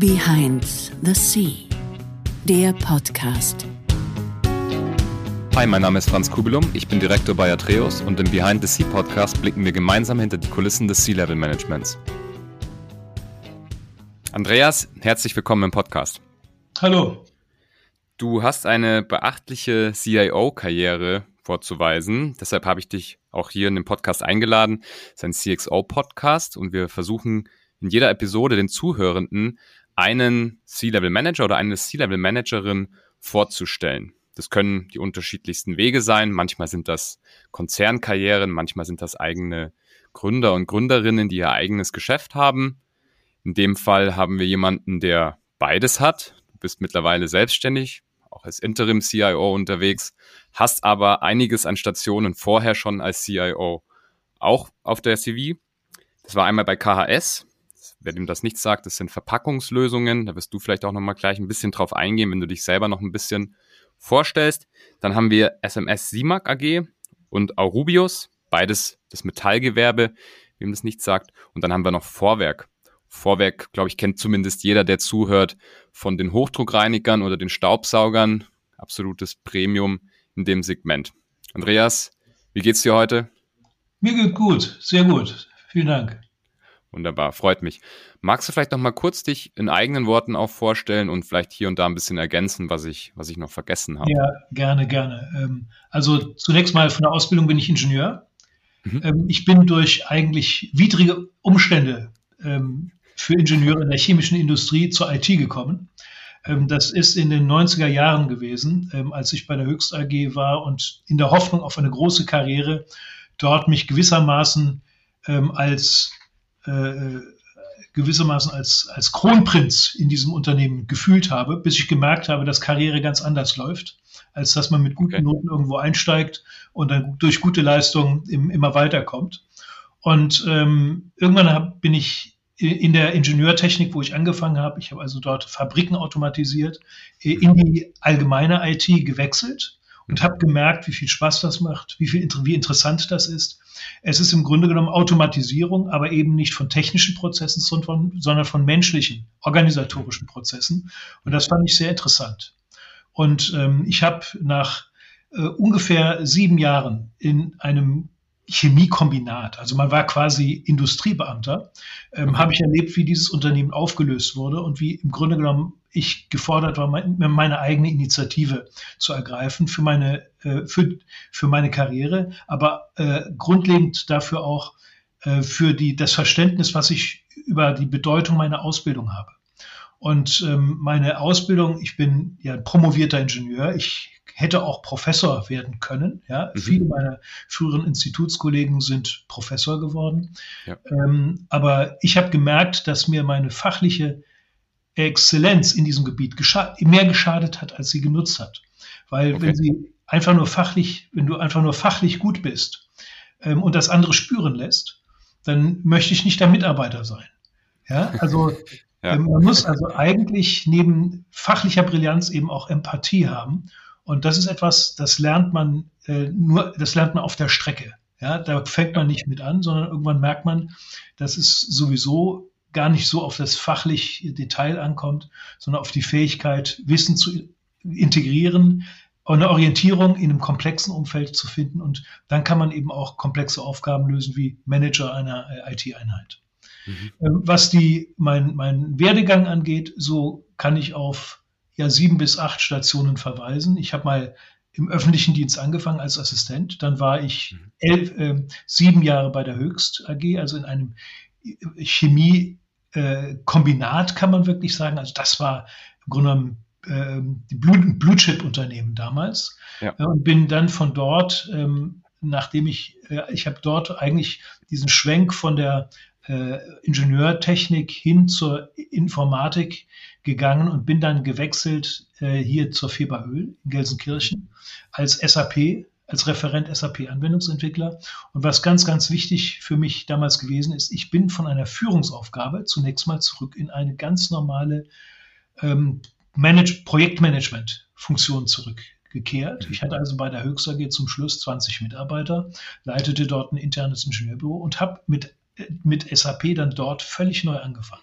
Behind the Sea, der Podcast. Hi, mein Name ist Franz Kubelum, ich bin Direktor bei Atreus und im Behind the Sea Podcast blicken wir gemeinsam hinter die Kulissen des Sea-Level Managements. Andreas, herzlich willkommen im Podcast. Hallo. Du hast eine beachtliche CIO-Karriere vorzuweisen. Deshalb habe ich dich auch hier in den Podcast eingeladen. Es ist ein CXO-Podcast und wir versuchen in jeder Episode den Zuhörenden einen C-Level-Manager oder eine C-Level-Managerin vorzustellen. Das können die unterschiedlichsten Wege sein. Manchmal sind das Konzernkarrieren, manchmal sind das eigene Gründer und Gründerinnen, die ihr eigenes Geschäft haben. In dem Fall haben wir jemanden, der beides hat. Du bist mittlerweile selbstständig, auch als Interim-CIO unterwegs, hast aber einiges an Stationen vorher schon als CIO auch auf der CV. Das war einmal bei KHS. Wer dem das nicht sagt, das sind Verpackungslösungen. Da wirst du vielleicht auch nochmal gleich ein bisschen drauf eingehen, wenn du dich selber noch ein bisschen vorstellst. Dann haben wir SMS Simac AG und Aurubius, beides das Metallgewerbe, wem das nicht sagt. Und dann haben wir noch Vorwerk. Vorwerk, glaube ich, kennt zumindest jeder, der zuhört, von den Hochdruckreinigern oder den Staubsaugern. Absolutes Premium in dem Segment. Andreas, wie geht's dir heute? Mir geht gut, sehr gut. Vielen Dank. Wunderbar, freut mich. Magst du vielleicht noch mal kurz dich in eigenen Worten auch vorstellen und vielleicht hier und da ein bisschen ergänzen, was ich, was ich noch vergessen habe? Ja, gerne, gerne. Ähm, also zunächst mal von der Ausbildung bin ich Ingenieur. Mhm. Ähm, ich bin durch eigentlich widrige Umstände ähm, für Ingenieure in der chemischen Industrie zur IT gekommen. Das ist in den 90er Jahren gewesen, als ich bei der Höchst AG war und in der Hoffnung auf eine große Karriere dort mich gewissermaßen als äh, gewissermaßen als, als Kronprinz in diesem Unternehmen gefühlt habe, bis ich gemerkt habe, dass Karriere ganz anders läuft, als dass man mit guten okay. Noten irgendwo einsteigt und dann durch gute Leistungen im, immer weiterkommt. Und ähm, irgendwann hab, bin ich in der Ingenieurtechnik, wo ich angefangen habe, ich habe also dort Fabriken automatisiert, in die allgemeine IT gewechselt und habe gemerkt, wie viel Spaß das macht, wie, viel, wie interessant das ist. Es ist im Grunde genommen Automatisierung, aber eben nicht von technischen Prozessen, sondern von menschlichen, organisatorischen Prozessen. Und das fand ich sehr interessant. Und ähm, ich habe nach äh, ungefähr sieben Jahren in einem Chemiekombinat. Also man war quasi Industriebeamter. Ähm, habe ich erlebt, wie dieses Unternehmen aufgelöst wurde und wie im Grunde genommen ich gefordert war, meine eigene Initiative zu ergreifen für meine, äh, für, für meine Karriere, aber äh, grundlegend dafür auch äh, für die, das Verständnis, was ich über die Bedeutung meiner Ausbildung habe. Und ähm, meine Ausbildung, ich bin ja promovierter Ingenieur, ich hätte auch Professor werden können. Ja? Mhm. Viele meiner früheren Institutskollegen sind Professor geworden. Ja. Ähm, aber ich habe gemerkt, dass mir meine fachliche Exzellenz in diesem Gebiet gescha mehr geschadet hat, als sie genutzt hat. Weil okay. wenn sie einfach nur fachlich, wenn du einfach nur fachlich gut bist ähm, und das andere spüren lässt, dann möchte ich nicht der Mitarbeiter sein. Ja, also ja. Ähm, man muss also eigentlich neben fachlicher Brillanz eben auch Empathie haben und das ist etwas, das lernt man äh, nur, das lernt man auf der Strecke. Ja, da fängt man nicht mit an, sondern irgendwann merkt man, dass es sowieso gar nicht so auf das fachliche Detail ankommt, sondern auf die Fähigkeit, Wissen zu integrieren, eine Orientierung in einem komplexen Umfeld zu finden. Und dann kann man eben auch komplexe Aufgaben lösen wie Manager einer äh, IT-Einheit. Mhm. Ähm, was die, mein, mein Werdegang angeht, so kann ich auf ja sieben bis acht Stationen verweisen. Ich habe mal im öffentlichen Dienst angefangen als Assistent. Dann war ich mhm. elf, äh, sieben Jahre bei der Höchst AG, also in einem Chemie-Kombinat, äh, kann man wirklich sagen. Also das war im Grunde genommen äh, die Blue, Chip Unternehmen damals. Ja. Und bin dann von dort, ähm, nachdem ich, äh, ich habe dort eigentlich diesen Schwenk von der äh, Ingenieurtechnik hin zur Informatik gegangen und bin dann gewechselt äh, hier zur Feberöl in Gelsenkirchen als SAP, als Referent SAP Anwendungsentwickler. Und was ganz, ganz wichtig für mich damals gewesen ist, ich bin von einer Führungsaufgabe zunächst mal zurück in eine ganz normale ähm, Manage Projektmanagement-Funktion zurückgekehrt. Ich hatte also bei der Höchst AG zum Schluss 20 Mitarbeiter, leitete dort ein internes Ingenieurbüro und habe mit, mit SAP dann dort völlig neu angefangen.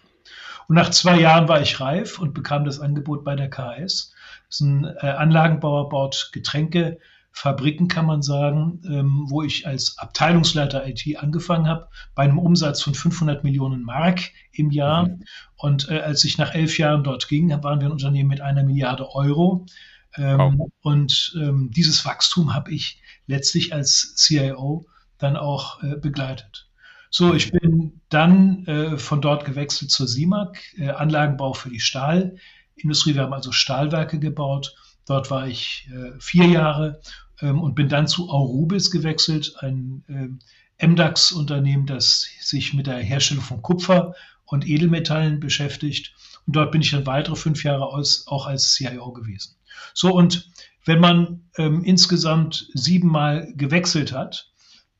Und nach zwei Jahren war ich reif und bekam das Angebot bei der KS. Das ist ein äh, Anlagenbauer, baut Getränke, Fabriken, kann man sagen, ähm, wo ich als Abteilungsleiter IT angefangen habe, bei einem Umsatz von 500 Millionen Mark im Jahr. Mhm. Und äh, als ich nach elf Jahren dort ging, waren wir ein Unternehmen mit einer Milliarde Euro. Ähm, wow. Und ähm, dieses Wachstum habe ich letztlich als CIO dann auch äh, begleitet. So, ich bin dann äh, von dort gewechselt zur SIMAG, äh, Anlagenbau für die Stahlindustrie. Wir haben also Stahlwerke gebaut. Dort war ich äh, vier Jahre und bin dann zu Aurubis gewechselt, ein MDAX-Unternehmen, das sich mit der Herstellung von Kupfer und Edelmetallen beschäftigt. Und dort bin ich dann weitere fünf Jahre aus, auch als CIO gewesen. So, und wenn man ähm, insgesamt siebenmal gewechselt hat,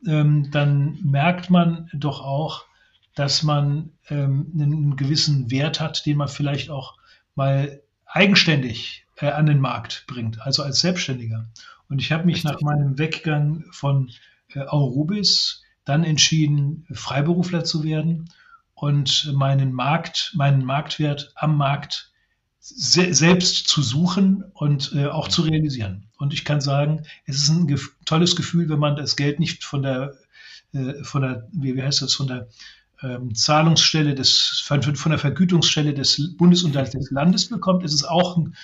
ähm, dann merkt man doch auch, dass man ähm, einen gewissen Wert hat, den man vielleicht auch mal eigenständig äh, an den Markt bringt, also als Selbstständiger. Und ich habe mich nach meinem Weggang von äh, Aurubis dann entschieden, Freiberufler zu werden und meinen Markt, meinen Marktwert am Markt se selbst zu suchen und äh, auch zu realisieren. Und ich kann sagen, es ist ein gef tolles Gefühl, wenn man das Geld nicht von der, äh, von der, wie, wie heißt das, von der ähm, Zahlungsstelle des, von, von, der Vergütungsstelle des Bundes und des Landes bekommt. Es ist auch ein,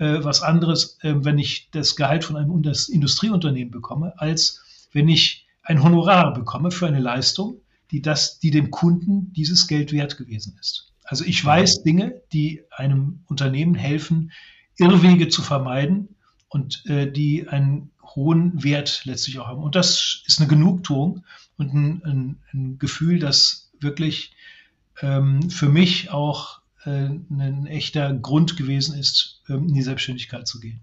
äh, was anderes, äh, wenn ich das Gehalt von einem Industrieunternehmen bekomme, als wenn ich ein Honorar bekomme für eine Leistung, die das, die dem Kunden dieses Geld wert gewesen ist. Also ich weiß Dinge, die einem Unternehmen helfen, Irrwege zu vermeiden und äh, die einen hohen Wert letztlich auch haben. Und das ist eine Genugtuung und ein, ein, ein Gefühl, das wirklich ähm, für mich auch ein echter Grund gewesen ist, ähm, in die Selbstständigkeit zu gehen.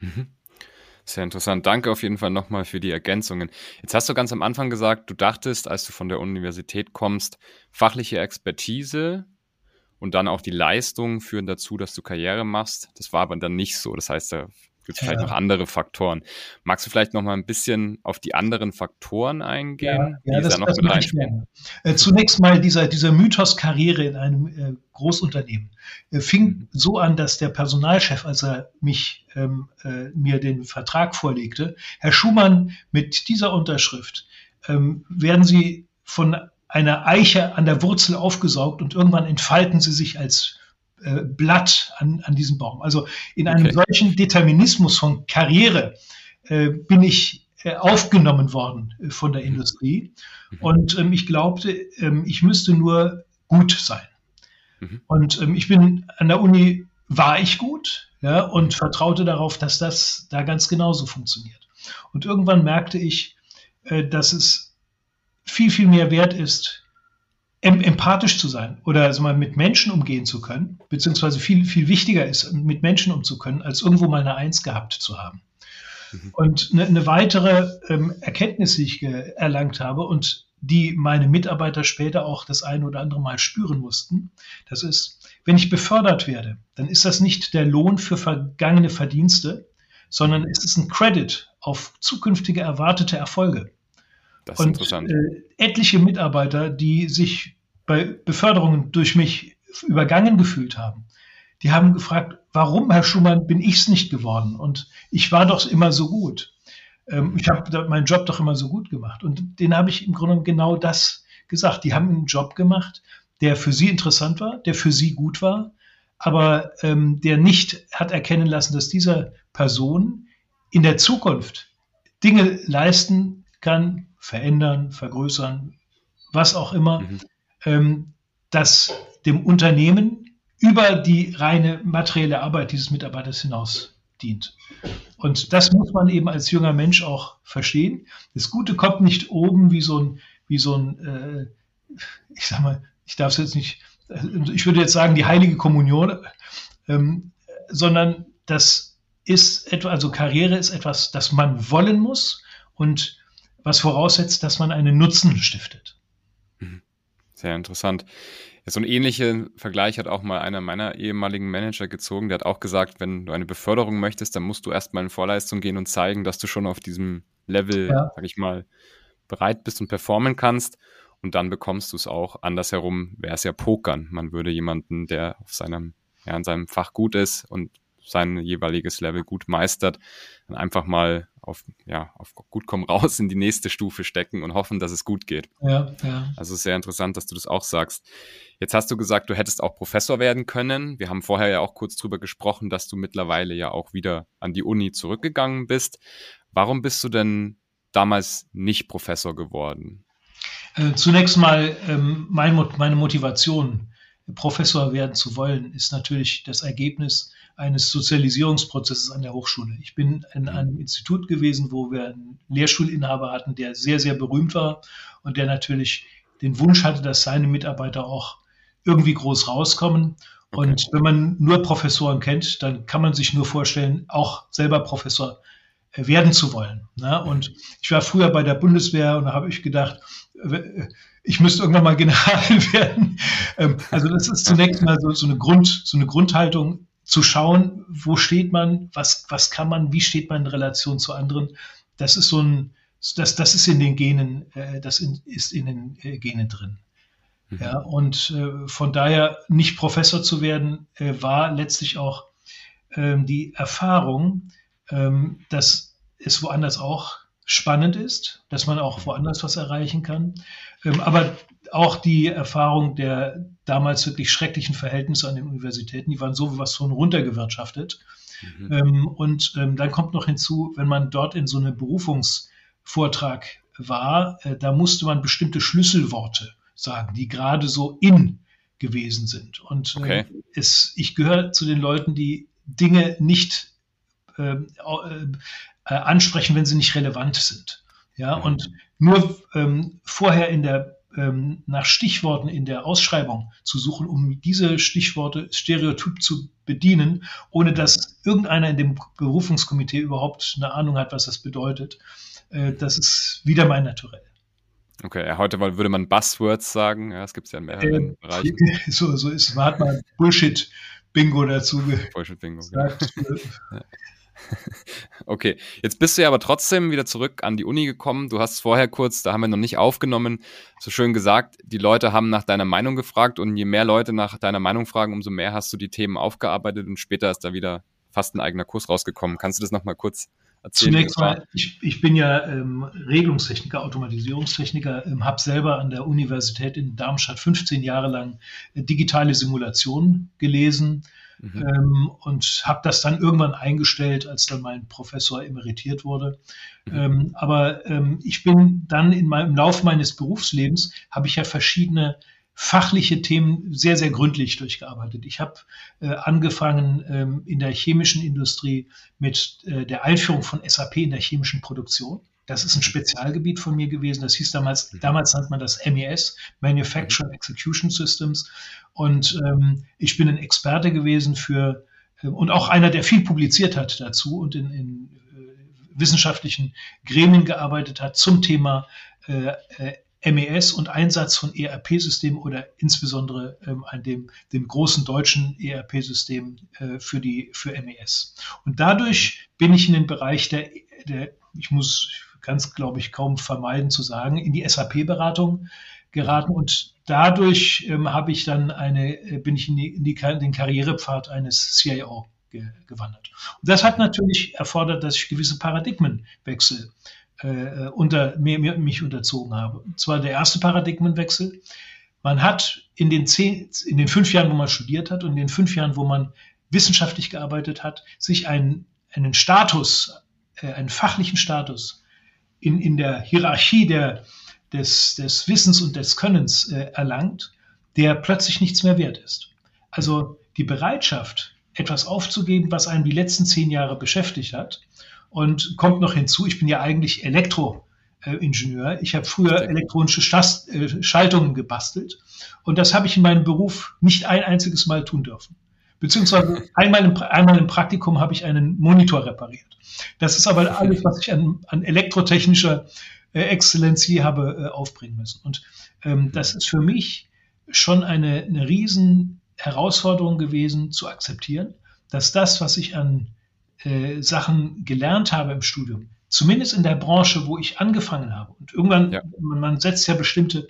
Mhm. Sehr interessant. Danke auf jeden Fall nochmal für die Ergänzungen. Jetzt hast du ganz am Anfang gesagt, du dachtest, als du von der Universität kommst, fachliche Expertise und dann auch die Leistung führen dazu, dass du Karriere machst. Das war aber dann nicht so. Das heißt, da gibt es ja. vielleicht noch andere Faktoren. Magst du vielleicht noch mal ein bisschen auf die anderen Faktoren eingehen? Ja, ja das, da noch mit reinspielen? Äh, zunächst mal dieser, dieser Mythos Karriere in einem äh, Großunternehmen äh, fing mhm. so an, dass der Personalchef, als er mich, ähm, äh, mir den Vertrag vorlegte, Herr Schumann, mit dieser Unterschrift ähm, werden Sie von einer Eiche an der Wurzel aufgesaugt und irgendwann entfalten sie sich als äh, Blatt an, an diesem Baum. Also in einem okay. solchen Determinismus von Karriere äh, bin ich äh, aufgenommen worden äh, von der mhm. Industrie. Mhm. Und ähm, ich glaubte, ähm, ich müsste nur gut sein. Mhm. Und ähm, ich bin an der Uni, war ich gut ja, und vertraute darauf, dass das da ganz genauso funktioniert. Und irgendwann merkte ich, äh, dass es viel, viel mehr wert ist, empathisch zu sein oder also mal mit Menschen umgehen zu können, beziehungsweise viel, viel wichtiger ist, mit Menschen umzukönnen, als irgendwo mal eine Eins gehabt zu haben. Mhm. Und eine, eine weitere ähm, Erkenntnis, die ich erlangt habe und die meine Mitarbeiter später auch das eine oder andere Mal spüren mussten, das ist, wenn ich befördert werde, dann ist das nicht der Lohn für vergangene Verdienste, sondern es ist ein Credit auf zukünftige erwartete Erfolge. Das ist und, interessant. Äh, etliche Mitarbeiter, die sich bei Beförderungen durch mich übergangen gefühlt haben, die haben gefragt, warum, Herr Schumann, bin ich es nicht geworden? Und ich war doch immer so gut. Ähm, ich habe meinen Job doch immer so gut gemacht. Und den habe ich im Grunde genau das gesagt. Die haben einen Job gemacht, der für sie interessant war, der für sie gut war, aber ähm, der nicht hat erkennen lassen, dass dieser Person in der Zukunft Dinge leisten kann, verändern, vergrößern, was auch immer, mhm. Ähm, das dem Unternehmen über die reine materielle Arbeit dieses Mitarbeiters hinaus dient. Und das muss man eben als junger Mensch auch verstehen. Das Gute kommt nicht oben wie so ein, wie so ein, äh, ich sag mal, ich darf es jetzt nicht, ich würde jetzt sagen, die heilige Kommunion, ähm, sondern das ist etwa, also Karriere ist etwas, das man wollen muss und was voraussetzt, dass man einen Nutzen stiftet. Sehr interessant. Ja, so einen ähnlichen Vergleich hat auch mal einer meiner ehemaligen Manager gezogen. Der hat auch gesagt, wenn du eine Beförderung möchtest, dann musst du erstmal in Vorleistung gehen und zeigen, dass du schon auf diesem Level, ja. sag ich mal, bereit bist und performen kannst. und dann bekommst du es auch. Andersherum wäre es ja Pokern. Man würde jemanden, der auf seinem, ja, in seinem Fach gut ist und sein jeweiliges Level gut meistert, dann einfach mal auf, ja, auf gut komm raus in die nächste Stufe stecken und hoffen, dass es gut geht. Ja, ja. Also sehr interessant, dass du das auch sagst. Jetzt hast du gesagt, du hättest auch Professor werden können. Wir haben vorher ja auch kurz drüber gesprochen, dass du mittlerweile ja auch wieder an die Uni zurückgegangen bist. Warum bist du denn damals nicht Professor geworden? Äh, zunächst mal ähm, mein, meine Motivation, Professor werden zu wollen, ist natürlich das Ergebnis eines Sozialisierungsprozesses an der Hochschule. Ich bin in mhm. einem Institut gewesen, wo wir einen Lehrstuhlinhaber hatten, der sehr, sehr berühmt war und der natürlich den Wunsch hatte, dass seine Mitarbeiter auch irgendwie groß rauskommen. Okay. Und wenn man nur Professoren kennt, dann kann man sich nur vorstellen, auch selber Professor äh, werden zu wollen. Ne? Und ich war früher bei der Bundeswehr und da habe ich gedacht, äh, ich müsste irgendwann mal General werden. Ähm, also das ist zunächst mal so, so, eine Grund, so eine Grundhaltung, zu schauen, wo steht man, was, was kann man, wie steht man in Relation zu anderen. Das ist so ein, das, das ist in den Genen, äh, das in, ist in den äh, Genen drin. Mhm. Ja, und äh, von daher nicht Professor zu werden, äh, war letztlich auch ähm, die Erfahrung, ähm, dass es woanders auch spannend ist, dass man auch woanders was erreichen kann. Ähm, aber auch die Erfahrung der damals wirklich schrecklichen Verhältnisse an den Universitäten, die waren so was von runtergewirtschaftet. Mhm. Ähm, und ähm, dann kommt noch hinzu, wenn man dort in so einem Berufungsvortrag war, äh, da musste man bestimmte Schlüsselworte sagen, die gerade so in gewesen sind. Und äh, okay. es, ich gehöre zu den Leuten, die Dinge nicht ähm, äh, äh, ansprechen, wenn sie nicht relevant sind. Ja, mhm. und nur ähm, vorher in der ähm, nach Stichworten in der Ausschreibung zu suchen, um diese Stichworte stereotyp zu bedienen, ohne dass irgendeiner in dem Berufungskomitee überhaupt eine Ahnung hat, was das bedeutet. Äh, das ist wieder mein Naturell. Okay, ja, heute würde man Buzzwords sagen. Ja, es gibt es ja in mehreren äh, Bereichen. So, so ist, man hat mal Bullshit-Bingo dazu Bullshit-Bingo. Okay, jetzt bist du ja aber trotzdem wieder zurück an die Uni gekommen. Du hast vorher kurz, da haben wir noch nicht aufgenommen, so schön gesagt, die Leute haben nach deiner Meinung gefragt und je mehr Leute nach deiner Meinung fragen, umso mehr hast du die Themen aufgearbeitet und später ist da wieder fast ein eigener Kurs rausgekommen. Kannst du das nochmal kurz erzählen? Zunächst mal, ich, ich bin ja ähm, Regelungstechniker, Automatisierungstechniker, ähm, habe selber an der Universität in Darmstadt 15 Jahre lang äh, digitale Simulationen gelesen Mhm. Ähm, und habe das dann irgendwann eingestellt, als dann mein Professor emeritiert wurde. Mhm. Ähm, aber ähm, ich bin dann in meinem, im Laufe meines Berufslebens, habe ich ja verschiedene fachliche Themen sehr, sehr gründlich durchgearbeitet. Ich habe äh, angefangen ähm, in der chemischen Industrie mit äh, der Einführung von SAP in der chemischen Produktion. Das ist ein Spezialgebiet von mir gewesen. Das hieß damals, mhm. damals nannte man das MES, Manufacturing Execution Systems. Und ähm, ich bin ein Experte gewesen für, äh, und auch einer, der viel publiziert hat dazu und in, in äh, wissenschaftlichen Gremien gearbeitet hat zum Thema äh, äh MES und Einsatz von ERP-Systemen oder insbesondere ähm, an dem, dem großen deutschen ERP-System äh, für, die, für MES. Und dadurch bin ich in den Bereich der, der ich muss, ganz, glaube ich, kaum vermeiden zu sagen, in die SAP-Beratung geraten und dadurch ähm, habe ich dann eine, äh, bin ich in, die, in, die, den Karrierepfad eines CIO ge, gewandert. Und das hat natürlich erfordert, dass ich gewisse Paradigmenwechsel äh, unter, mir, mir, mich unterzogen habe. Und zwar der erste Paradigmenwechsel. Man hat in den, zehn, in den fünf Jahren, wo man studiert hat und in den fünf Jahren, wo man wissenschaftlich gearbeitet hat, sich einen, einen Status, äh, einen fachlichen Status in, in der Hierarchie der, des, des Wissens und des Könnens äh, erlangt, der plötzlich nichts mehr wert ist. Also die Bereitschaft, etwas aufzugeben, was einen die letzten zehn Jahre beschäftigt hat, und kommt noch hinzu, ich bin ja eigentlich Elektroingenieur. Ich habe früher elektronische äh, Schaltungen gebastelt und das habe ich in meinem Beruf nicht ein einziges Mal tun dürfen. Beziehungsweise einmal im, einmal im Praktikum habe ich einen Monitor repariert. Das ist aber alles, was ich an, an elektrotechnischer äh, Exzellenz hier habe äh, aufbringen müssen. Und ähm, das ist für mich schon eine, eine riesen Herausforderung gewesen zu akzeptieren, dass das, was ich an äh, Sachen gelernt habe im Studium, zumindest in der Branche, wo ich angefangen habe, und irgendwann, ja. man, man setzt ja bestimmte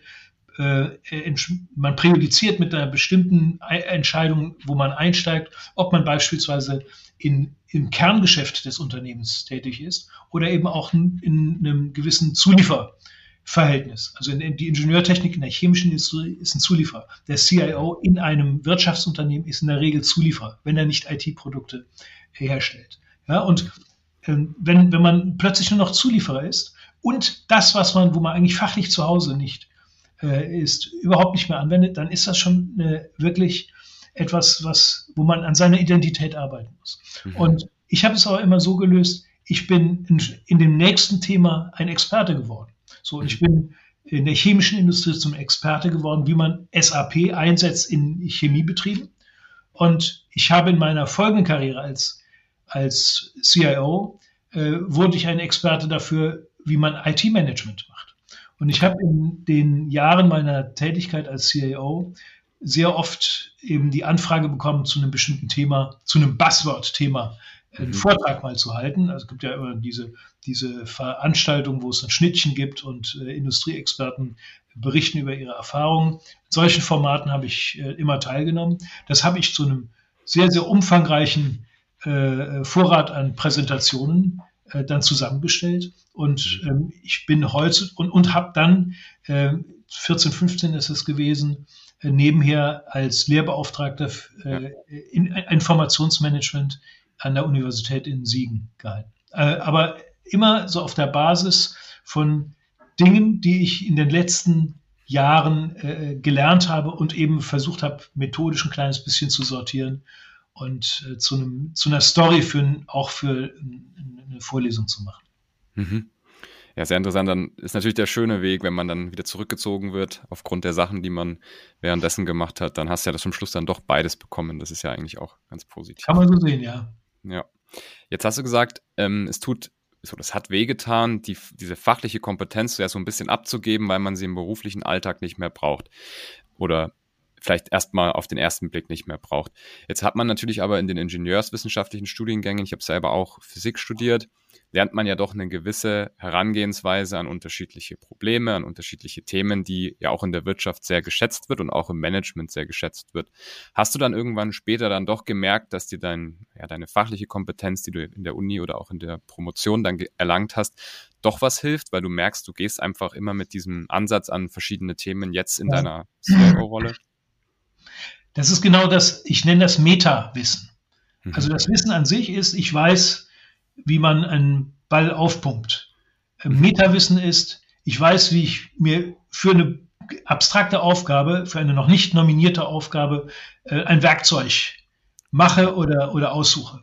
man präjudiziert mit einer bestimmten Entscheidung, wo man einsteigt, ob man beispielsweise in, im Kerngeschäft des Unternehmens tätig ist oder eben auch in, in einem gewissen Zulieferverhältnis. Also in die Ingenieurtechnik in der chemischen Industrie ist ein Zulieferer. Der CIO in einem Wirtschaftsunternehmen ist in der Regel Zulieferer, wenn er nicht IT-Produkte herstellt. Ja, und ähm, wenn, wenn man plötzlich nur noch Zulieferer ist und das, was man, wo man eigentlich fachlich zu Hause nicht äh, ist, überhaupt nicht mehr anwendet, dann ist das schon äh, wirklich etwas, was, wo man an seiner Identität arbeiten muss. Mhm. Und ich habe es aber immer so gelöst, ich bin in, in, dem nächsten Thema ein Experte geworden. So, ich mhm. bin in der chemischen Industrie zum Experte geworden, wie man SAP einsetzt in Chemiebetrieben. Und ich habe in meiner folgenden Karriere als, als CIO, äh, wurde ich ein Experte dafür, wie man IT-Management macht. Und ich habe in den Jahren meiner Tätigkeit als CIO sehr oft eben die Anfrage bekommen, zu einem bestimmten Thema, zu einem Buzzword-Thema einen mhm. Vortrag mal zu halten. Also es gibt ja immer diese, diese Veranstaltung, wo es ein Schnittchen gibt und äh, Industrieexperten berichten über ihre Erfahrungen. In solchen Formaten habe ich äh, immer teilgenommen. Das habe ich zu einem sehr, sehr umfangreichen äh, Vorrat an Präsentationen äh, dann zusammengestellt. Und mhm. ähm, ich bin heute und, und habe dann, äh, 14, 15 ist es gewesen, äh, nebenher als Lehrbeauftragter äh, in Informationsmanagement an der Universität in Siegen gehalten. Äh, aber immer so auf der Basis von Dingen, die ich in den letzten Jahren äh, gelernt habe und eben versucht habe, methodisch ein kleines bisschen zu sortieren und äh, zu, einem, zu einer Story für, auch für eine Vorlesung zu machen. Mhm. Ja, sehr interessant. Dann ist natürlich der schöne Weg, wenn man dann wieder zurückgezogen wird, aufgrund der Sachen, die man währenddessen gemacht hat, dann hast du ja das zum Schluss dann doch beides bekommen. Das ist ja eigentlich auch ganz positiv. Kann man so sehen, ja. Ja. Jetzt hast du gesagt, ähm, es tut, so, das hat wehgetan, die, diese fachliche Kompetenz ja so ein bisschen abzugeben, weil man sie im beruflichen Alltag nicht mehr braucht. Oder vielleicht erstmal auf den ersten Blick nicht mehr braucht. Jetzt hat man natürlich aber in den ingenieurswissenschaftlichen Studiengängen, ich habe selber auch Physik studiert, lernt man ja doch eine gewisse Herangehensweise an unterschiedliche Probleme, an unterschiedliche Themen, die ja auch in der Wirtschaft sehr geschätzt wird und auch im Management sehr geschätzt wird. Hast du dann irgendwann später dann doch gemerkt, dass dir dein, ja, deine fachliche Kompetenz, die du in der Uni oder auch in der Promotion dann erlangt hast, doch was hilft, weil du merkst, du gehst einfach immer mit diesem Ansatz an verschiedene Themen jetzt in deiner CIO-Rolle? Das ist genau das, ich nenne das Meta-Wissen. Mhm. Also das Wissen an sich ist, ich weiß, wie man einen Ball aufpumpt. Äh, mhm. Meta-Wissen ist, ich weiß, wie ich mir für eine abstrakte Aufgabe, für eine noch nicht nominierte Aufgabe äh, ein Werkzeug mache oder, oder aussuche.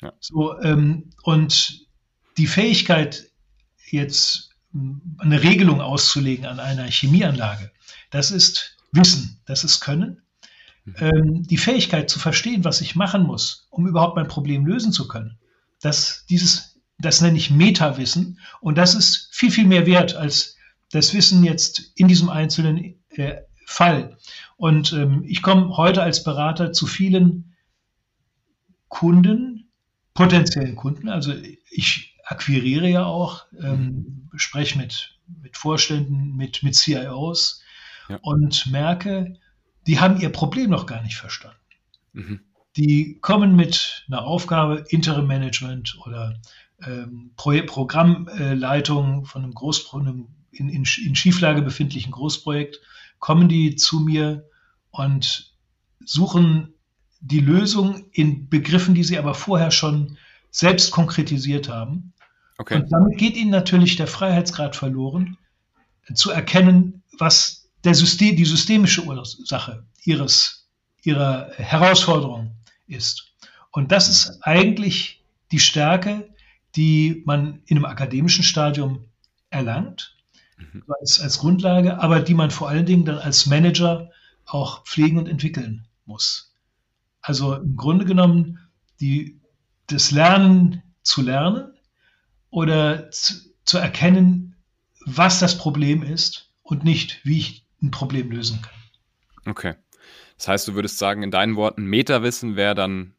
Ja. So, ähm, und die Fähigkeit, jetzt eine Regelung auszulegen an einer Chemieanlage, das ist Wissen, das ist Können. Mhm. ähm, die Fähigkeit zu verstehen, was ich machen muss, um überhaupt mein Problem lösen zu können. Das, dieses, das nenne ich Meta-Wissen und das ist viel, viel mehr wert als das Wissen jetzt in diesem einzelnen äh, Fall. Und ähm, ich komme heute als Berater zu vielen Kunden, potenziellen Kunden. Also ich akquiriere ja auch, ähm, spreche mit, mit Vorständen, mit, mit CIOs ja. und merke, die haben ihr Problem noch gar nicht verstanden. Mhm. Die kommen mit einer Aufgabe, Interim Management oder ähm, Pro Programmleitung von einem, Groß einem in, in, in Schieflage befindlichen Großprojekt, kommen die zu mir und suchen die Lösung in Begriffen, die sie aber vorher schon selbst konkretisiert haben. Okay. Und damit geht ihnen natürlich der Freiheitsgrad verloren, zu erkennen, was der System, die systemische Ursache ihres, ihrer Herausforderung ist. Und das ist eigentlich die Stärke, die man in einem akademischen Stadium erlangt, mhm. als, als Grundlage, aber die man vor allen Dingen dann als Manager auch pflegen und entwickeln muss. Also im Grunde genommen die, das Lernen zu lernen oder zu, zu erkennen, was das Problem ist und nicht, wie ich ein Problem lösen kann. Okay. Das heißt, du würdest sagen, in deinen Worten, Meta-Wissen wäre dann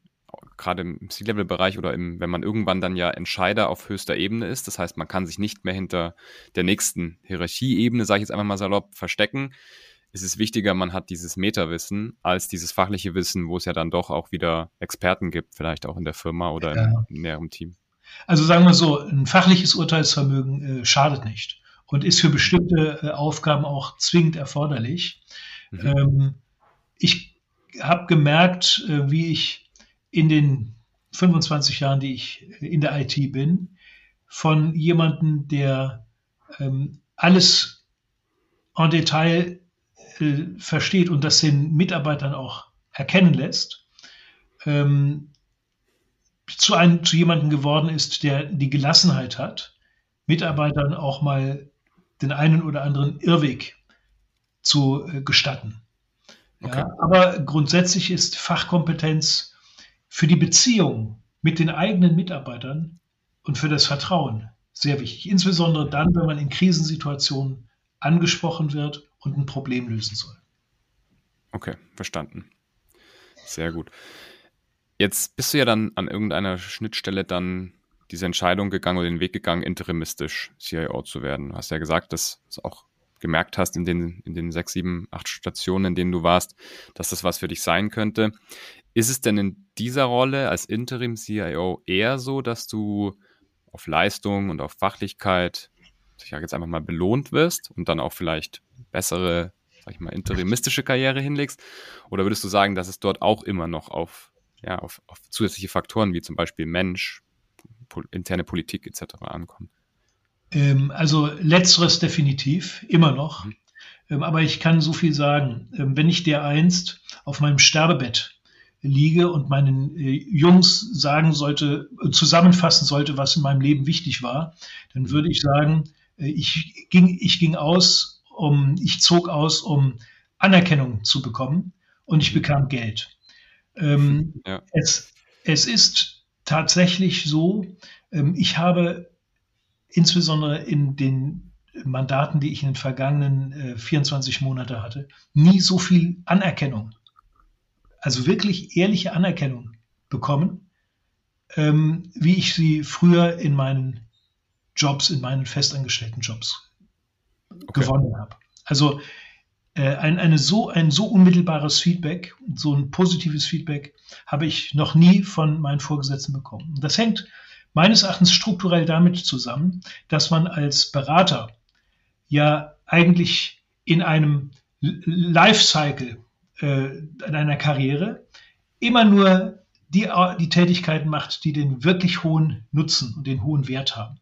gerade im C-Level-Bereich oder im, wenn man irgendwann dann ja Entscheider auf höchster Ebene ist. Das heißt, man kann sich nicht mehr hinter der nächsten Hierarchieebene, sage ich jetzt einfach mal salopp, verstecken. ist es wichtiger, man hat dieses Metawissen als dieses fachliche Wissen, wo es ja dann doch auch wieder Experten gibt, vielleicht auch in der Firma oder ja. im näheren Team. Also sagen wir so, ein fachliches Urteilsvermögen äh, schadet nicht und ist für bestimmte äh, Aufgaben auch zwingend erforderlich. Mhm. Ähm, ich habe gemerkt, äh, wie ich in den 25 Jahren, die ich in der IT bin, von jemandem, der ähm, alles en Detail äh, versteht und das den Mitarbeitern auch erkennen lässt, ähm, zu, einem, zu jemandem geworden ist, der die Gelassenheit hat, Mitarbeitern auch mal den einen oder anderen Irrweg zu äh, gestatten. Okay. Ja, aber grundsätzlich ist Fachkompetenz für die Beziehung mit den eigenen Mitarbeitern und für das Vertrauen sehr wichtig. Insbesondere dann, wenn man in Krisensituationen angesprochen wird und ein Problem lösen soll. Okay, verstanden. Sehr gut. Jetzt bist du ja dann an irgendeiner Schnittstelle dann diese Entscheidung gegangen oder den Weg gegangen, interimistisch CIO zu werden. Du hast ja gesagt, dass du auch gemerkt hast in den, in den sechs, sieben, acht Stationen, in denen du warst, dass das was für dich sein könnte. Ist es denn in dieser Rolle als Interim-CIO eher so, dass du auf Leistung und auf Fachlichkeit, ich sage jetzt einfach mal, belohnt wirst und dann auch vielleicht bessere, sag ich mal, interimistische Karriere hinlegst? Oder würdest du sagen, dass es dort auch immer noch auf, ja, auf, auf zusätzliche Faktoren wie zum Beispiel Mensch, interne Politik etc. ankommt? Ähm, also letzteres definitiv, immer noch. Mhm. Ähm, aber ich kann so viel sagen. Ähm, wenn ich dir einst auf meinem Sterbebett liege und meinen äh, Jungs sagen sollte, zusammenfassen sollte, was in meinem Leben wichtig war, dann mhm. würde ich sagen, äh, ich ging, ich ging aus um, ich zog aus, um Anerkennung zu bekommen und ich mhm. bekam Geld. Ähm, ja. es, es ist tatsächlich so, ähm, ich habe insbesondere in den Mandaten, die ich in den vergangenen äh, 24 Monaten hatte, nie so viel Anerkennung, also wirklich ehrliche Anerkennung bekommen, ähm, wie ich sie früher in meinen Jobs, in meinen festangestellten Jobs okay. gewonnen habe. Also äh, ein, eine so, ein so unmittelbares Feedback, so ein positives Feedback habe ich noch nie von meinen Vorgesetzten bekommen. das hängt meines Erachtens strukturell damit zusammen, dass man als Berater ja eigentlich in einem Lifecycle äh, in einer Karriere immer nur die, die Tätigkeiten macht, die den wirklich hohen Nutzen und den hohen Wert haben.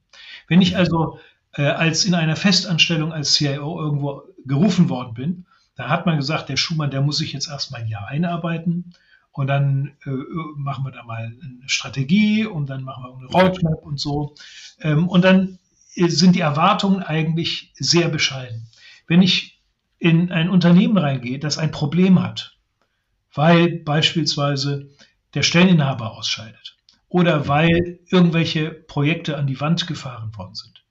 Wenn ich also äh, als in einer Festanstellung als CIO irgendwo gerufen worden bin, da hat man gesagt, der Schumann, der muss sich jetzt erstmal ein Jahr einarbeiten und dann äh, machen wir da mal eine Strategie und dann machen wir eine Roadmap und so. Ähm, und dann äh, sind die Erwartungen eigentlich sehr bescheiden. Wenn ich in ein Unternehmen reingehe, das ein Problem hat, weil beispielsweise der Stelleninhaber ausscheidet oder weil irgendwelche Projekte an die Wand gefahren worden sind,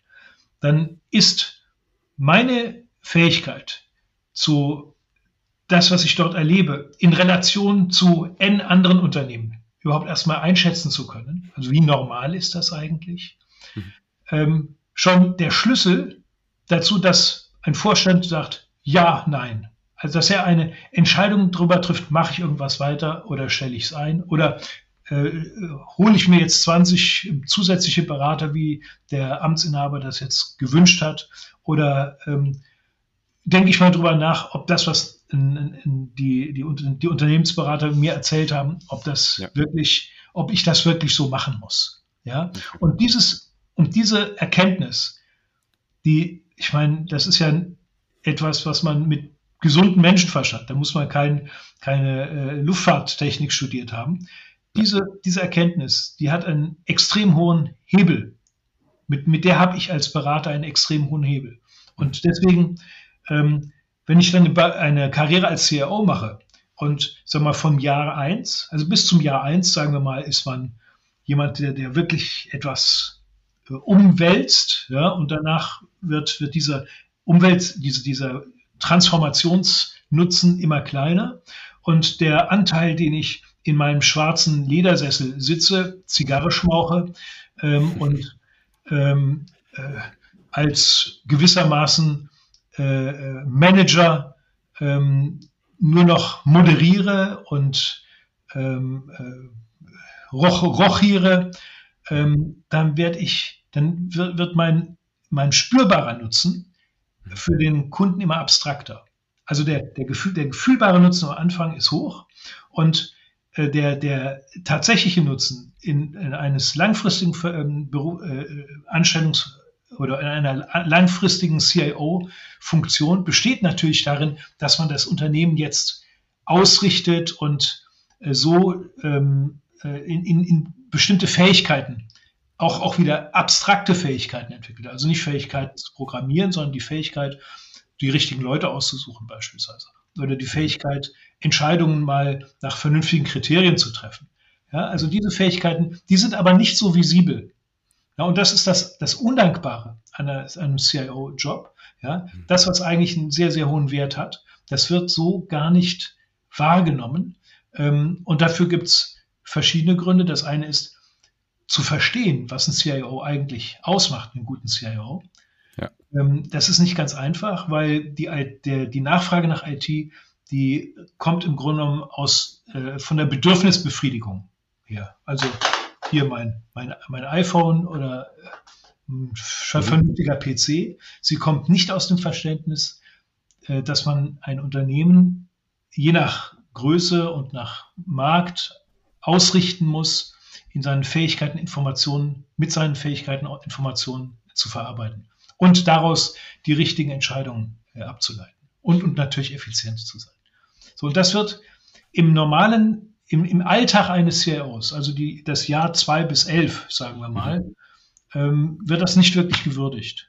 dann ist meine Fähigkeit zu das, was ich dort erlebe, in Relation zu n anderen Unternehmen überhaupt erstmal einschätzen zu können. Also wie normal ist das eigentlich? Mhm. Ähm, schon der Schlüssel dazu, dass ein Vorstand sagt, ja, nein. Also dass er eine Entscheidung darüber trifft, mache ich irgendwas weiter oder stelle ich es ein oder äh, hole ich mir jetzt 20 zusätzliche Berater, wie der Amtsinhaber das jetzt gewünscht hat, oder ähm, denke ich mal drüber nach, ob das, was in, in die, die, die, Unternehmensberater mir erzählt haben, ob das ja. wirklich, ob ich das wirklich so machen muss. Ja, und dieses, und diese Erkenntnis, die, ich meine, das ist ja etwas, was man mit gesundem Menschenverstand, da muss man kein, keine äh, Luftfahrttechnik studiert haben, diese, diese Erkenntnis, die hat einen extrem hohen Hebel. Mit, mit der habe ich als Berater einen extrem hohen Hebel. Und deswegen, ähm, wenn ich dann eine, eine Karriere als CRO mache und sag mal vom Jahr eins, also bis zum Jahr eins, sagen wir mal, ist man jemand, der, der wirklich etwas äh, umwälzt, ja, und danach wird, wird dieser Umwelt, diese, dieser Transformationsnutzen immer kleiner. Und der Anteil, den ich in meinem schwarzen Ledersessel sitze, Zigarre schmauche ähm, und ähm, äh, als gewissermaßen äh, Manager ähm, nur noch moderiere und ähm, äh, roch, rochiere, ähm, dann werde ich, dann wird, wird mein, mein spürbarer Nutzen für den Kunden immer abstrakter. Also der, der, Gefühl, der gefühlbare Nutzen am Anfang ist hoch und äh, der, der tatsächliche Nutzen in, in eines langfristigen ähm, Beruf, äh, Anstellungs- oder in einer langfristigen CIO-Funktion besteht natürlich darin, dass man das Unternehmen jetzt ausrichtet und äh, so ähm, äh, in, in, in bestimmte Fähigkeiten auch, auch wieder abstrakte Fähigkeiten entwickelt. Also nicht Fähigkeit zu programmieren, sondern die Fähigkeit, die richtigen Leute auszusuchen beispielsweise. Oder die Fähigkeit, Entscheidungen mal nach vernünftigen Kriterien zu treffen. Ja, also diese Fähigkeiten, die sind aber nicht so visibel. Ja, und das ist das, das Undankbare an einem CIO-Job. Ja, das, was eigentlich einen sehr, sehr hohen Wert hat, das wird so gar nicht wahrgenommen. Ähm, und dafür gibt es verschiedene Gründe. Das eine ist, zu verstehen, was ein CIO eigentlich ausmacht, einen guten CIO. Ja. Ähm, das ist nicht ganz einfach, weil die, der, die Nachfrage nach IT, die kommt im Grunde genommen aus, äh, von der Bedürfnisbefriedigung her. Also hier mein, mein, mein iPhone oder äh, ein vernünftiger PC. Sie kommt nicht aus dem Verständnis, äh, dass man ein Unternehmen je nach Größe und nach Markt ausrichten muss, in seinen Fähigkeiten Informationen, mit seinen Fähigkeiten Informationen zu verarbeiten und daraus die richtigen Entscheidungen äh, abzuleiten und, und natürlich effizient zu sein. So, und das wird im normalen, im, im Alltag eines CIOs, also die, das Jahr zwei bis elf, sagen wir mal, mhm. ähm, wird das nicht wirklich gewürdigt.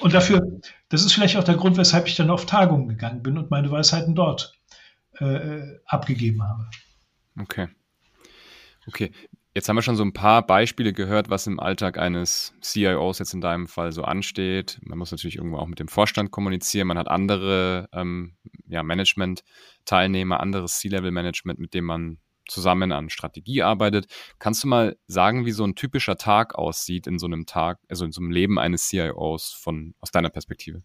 Und dafür, das ist vielleicht auch der Grund, weshalb ich dann auf Tagungen gegangen bin und meine Weisheiten dort äh, äh abgegeben habe. Okay. Okay. Jetzt haben wir schon so ein paar Beispiele gehört, was im Alltag eines CIOs jetzt in deinem Fall so ansteht. Man muss natürlich irgendwo auch mit dem Vorstand kommunizieren. Man hat andere ähm, ja, Management-Teilnehmer, anderes C-Level-Management, mit dem man zusammen an Strategie arbeitet. Kannst du mal sagen, wie so ein typischer Tag aussieht in so einem Tag, also in so einem Leben eines CIOs von, aus deiner Perspektive?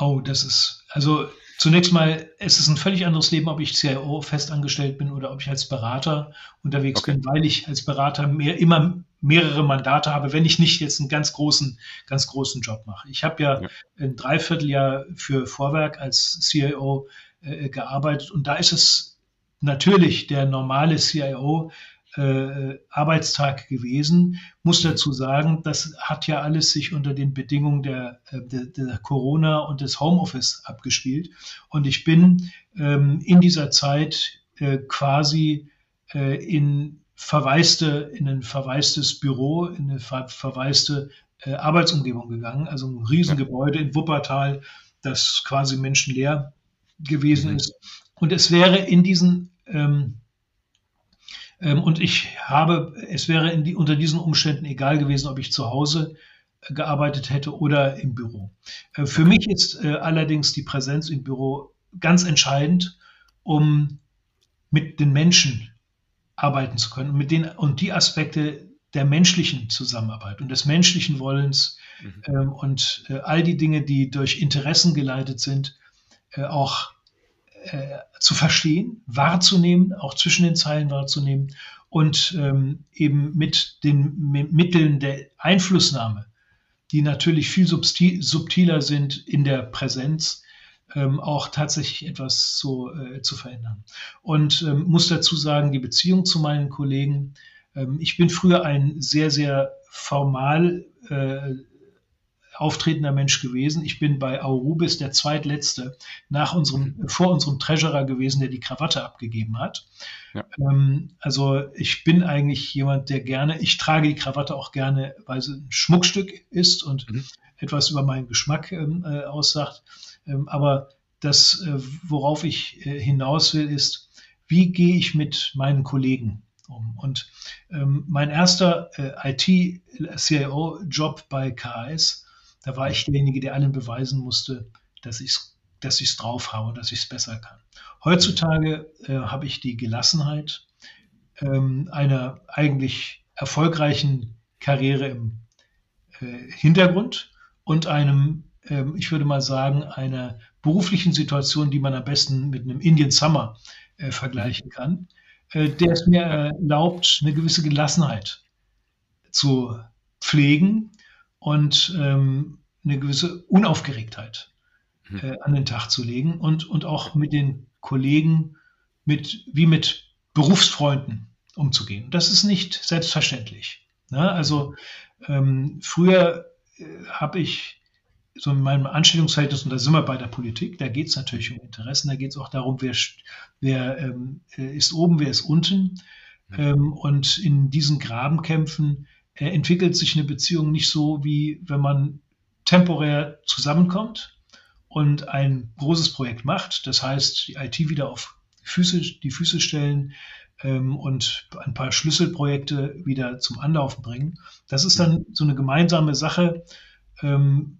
Oh, das ist, also zunächst mal, es ist ein völlig anderes Leben, ob ich CIO festangestellt bin oder ob ich als Berater unterwegs okay. bin, weil ich als Berater mehr, immer mehrere Mandate habe, wenn ich nicht jetzt einen ganz großen, ganz großen Job mache. Ich habe ja, ja. ein Dreivierteljahr für Vorwerk als CIO äh, gearbeitet und da ist es natürlich der normale CIO, äh, Arbeitstag gewesen. Muss dazu sagen, das hat ja alles sich unter den Bedingungen der, äh, der, der Corona und des Homeoffice abgespielt. Und ich bin ähm, in dieser Zeit äh, quasi äh, in verwaiste, in ein verwaistes Büro, in eine ver verwaiste äh, Arbeitsumgebung gegangen. Also ein Riesengebäude in Wuppertal, das quasi menschenleer gewesen mhm. ist. Und es wäre in diesen ähm, ähm, und ich habe, es wäre die, unter diesen Umständen egal gewesen, ob ich zu Hause äh, gearbeitet hätte oder im Büro. Äh, für mich ist äh, allerdings die Präsenz im Büro ganz entscheidend, um mit den Menschen arbeiten zu können mit den, und die Aspekte der menschlichen Zusammenarbeit und des menschlichen Wollens mhm. ähm, und äh, all die Dinge, die durch Interessen geleitet sind, äh, auch äh, zu verstehen, wahrzunehmen, auch zwischen den Zeilen wahrzunehmen und ähm, eben mit den Mitteln der Einflussnahme, die natürlich viel subtil, subtiler sind in der Präsenz, ähm, auch tatsächlich etwas zu, äh, zu verändern. Und ähm, muss dazu sagen, die Beziehung zu meinen Kollegen, ähm, ich bin früher ein sehr, sehr formal äh, auftretender Mensch gewesen. Ich bin bei Aurubis der zweitletzte nach unserem, vor unserem Treasurer gewesen, der die Krawatte abgegeben hat. Ja. Ähm, also ich bin eigentlich jemand, der gerne, ich trage die Krawatte auch gerne, weil sie ein Schmuckstück ist und mhm. etwas über meinen Geschmack ähm, äh, aussagt. Ähm, aber das, äh, worauf ich äh, hinaus will, ist, wie gehe ich mit meinen Kollegen um? Und ähm, mein erster äh, IT-CIO-Job bei KS da war ich derjenige, der allen beweisen musste, dass ich es dass ich's drauf habe, dass ich es besser kann. Heutzutage äh, habe ich die Gelassenheit ähm, einer eigentlich erfolgreichen Karriere im äh, Hintergrund und einem, ähm, ich würde mal sagen, einer beruflichen Situation, die man am besten mit einem Indian Summer äh, vergleichen kann, äh, der es mir erlaubt, eine gewisse Gelassenheit zu pflegen und ähm, eine gewisse Unaufgeregtheit mhm. äh, an den Tag zu legen und, und auch mit den Kollegen mit, wie mit Berufsfreunden umzugehen. Das ist nicht selbstverständlich. Ne? Also ähm, früher äh, habe ich so in meinem Anstellungsverhältnis, und da sind wir bei der Politik, da geht es natürlich um Interessen, da geht es auch darum, wer, wer ähm, äh, ist oben, wer ist unten. Mhm. Ähm, und in diesen Grabenkämpfen entwickelt sich eine Beziehung nicht so, wie wenn man temporär zusammenkommt und ein großes Projekt macht. Das heißt, die IT wieder auf Füße, die Füße stellen ähm, und ein paar Schlüsselprojekte wieder zum Anlaufen bringen. Das ist dann so eine gemeinsame Sache, ähm,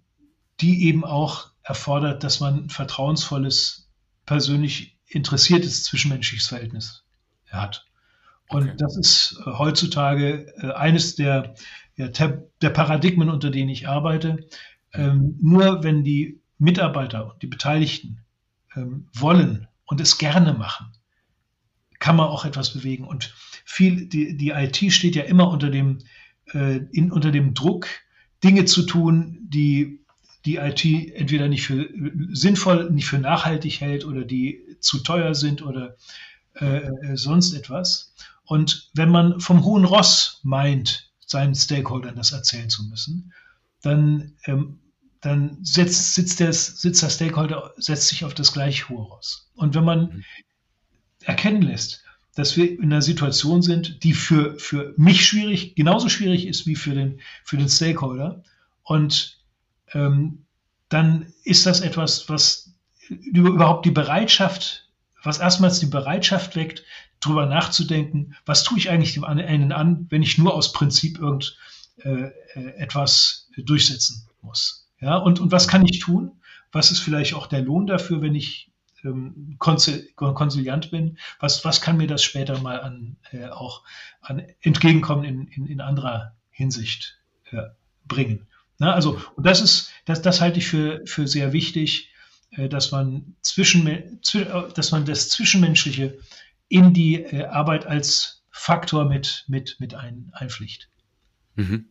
die eben auch erfordert, dass man ein vertrauensvolles, persönlich interessiertes zwischenmenschliches Verhältnis hat. Und okay. das ist äh, heutzutage äh, eines der, ja, der Paradigmen, unter denen ich arbeite. Ähm, nur wenn die Mitarbeiter und die Beteiligten ähm, wollen und es gerne machen, kann man auch etwas bewegen. Und viel, die, die IT steht ja immer unter dem, äh, in, unter dem Druck, Dinge zu tun, die die IT entweder nicht für sinnvoll, nicht für nachhaltig hält oder die zu teuer sind oder äh, äh sonst etwas. Und wenn man vom hohen Ross meint, seinen Stakeholdern das erzählen zu müssen, dann, ähm, dann setzt, sitzt, der, sitzt der Stakeholder, setzt sich auf das gleich hohe Ross. Und wenn man mhm erkennen lässt, dass wir in einer Situation sind, die für, für mich schwierig, genauso schwierig ist wie für den, für den Stakeholder. Und ähm, dann ist das etwas, was überhaupt die Bereitschaft, was erstmals die Bereitschaft weckt, darüber nachzudenken, was tue ich eigentlich dem einen an, wenn ich nur aus Prinzip irgend äh, äh etwas durchsetzen muss. Ja, und, und was kann ich tun? Was ist vielleicht auch der Lohn dafür, wenn ich ähm, konsiliant bin, was, was kann mir das später mal an, äh, auch an Entgegenkommen in, in, in anderer Hinsicht äh, bringen. Na, also, und das ist, das, das halte ich für, für sehr wichtig, äh, dass man zwischen, zw dass man das Zwischenmenschliche in die äh, Arbeit als Faktor mit, mit, mit ein, einpflicht. Mhm.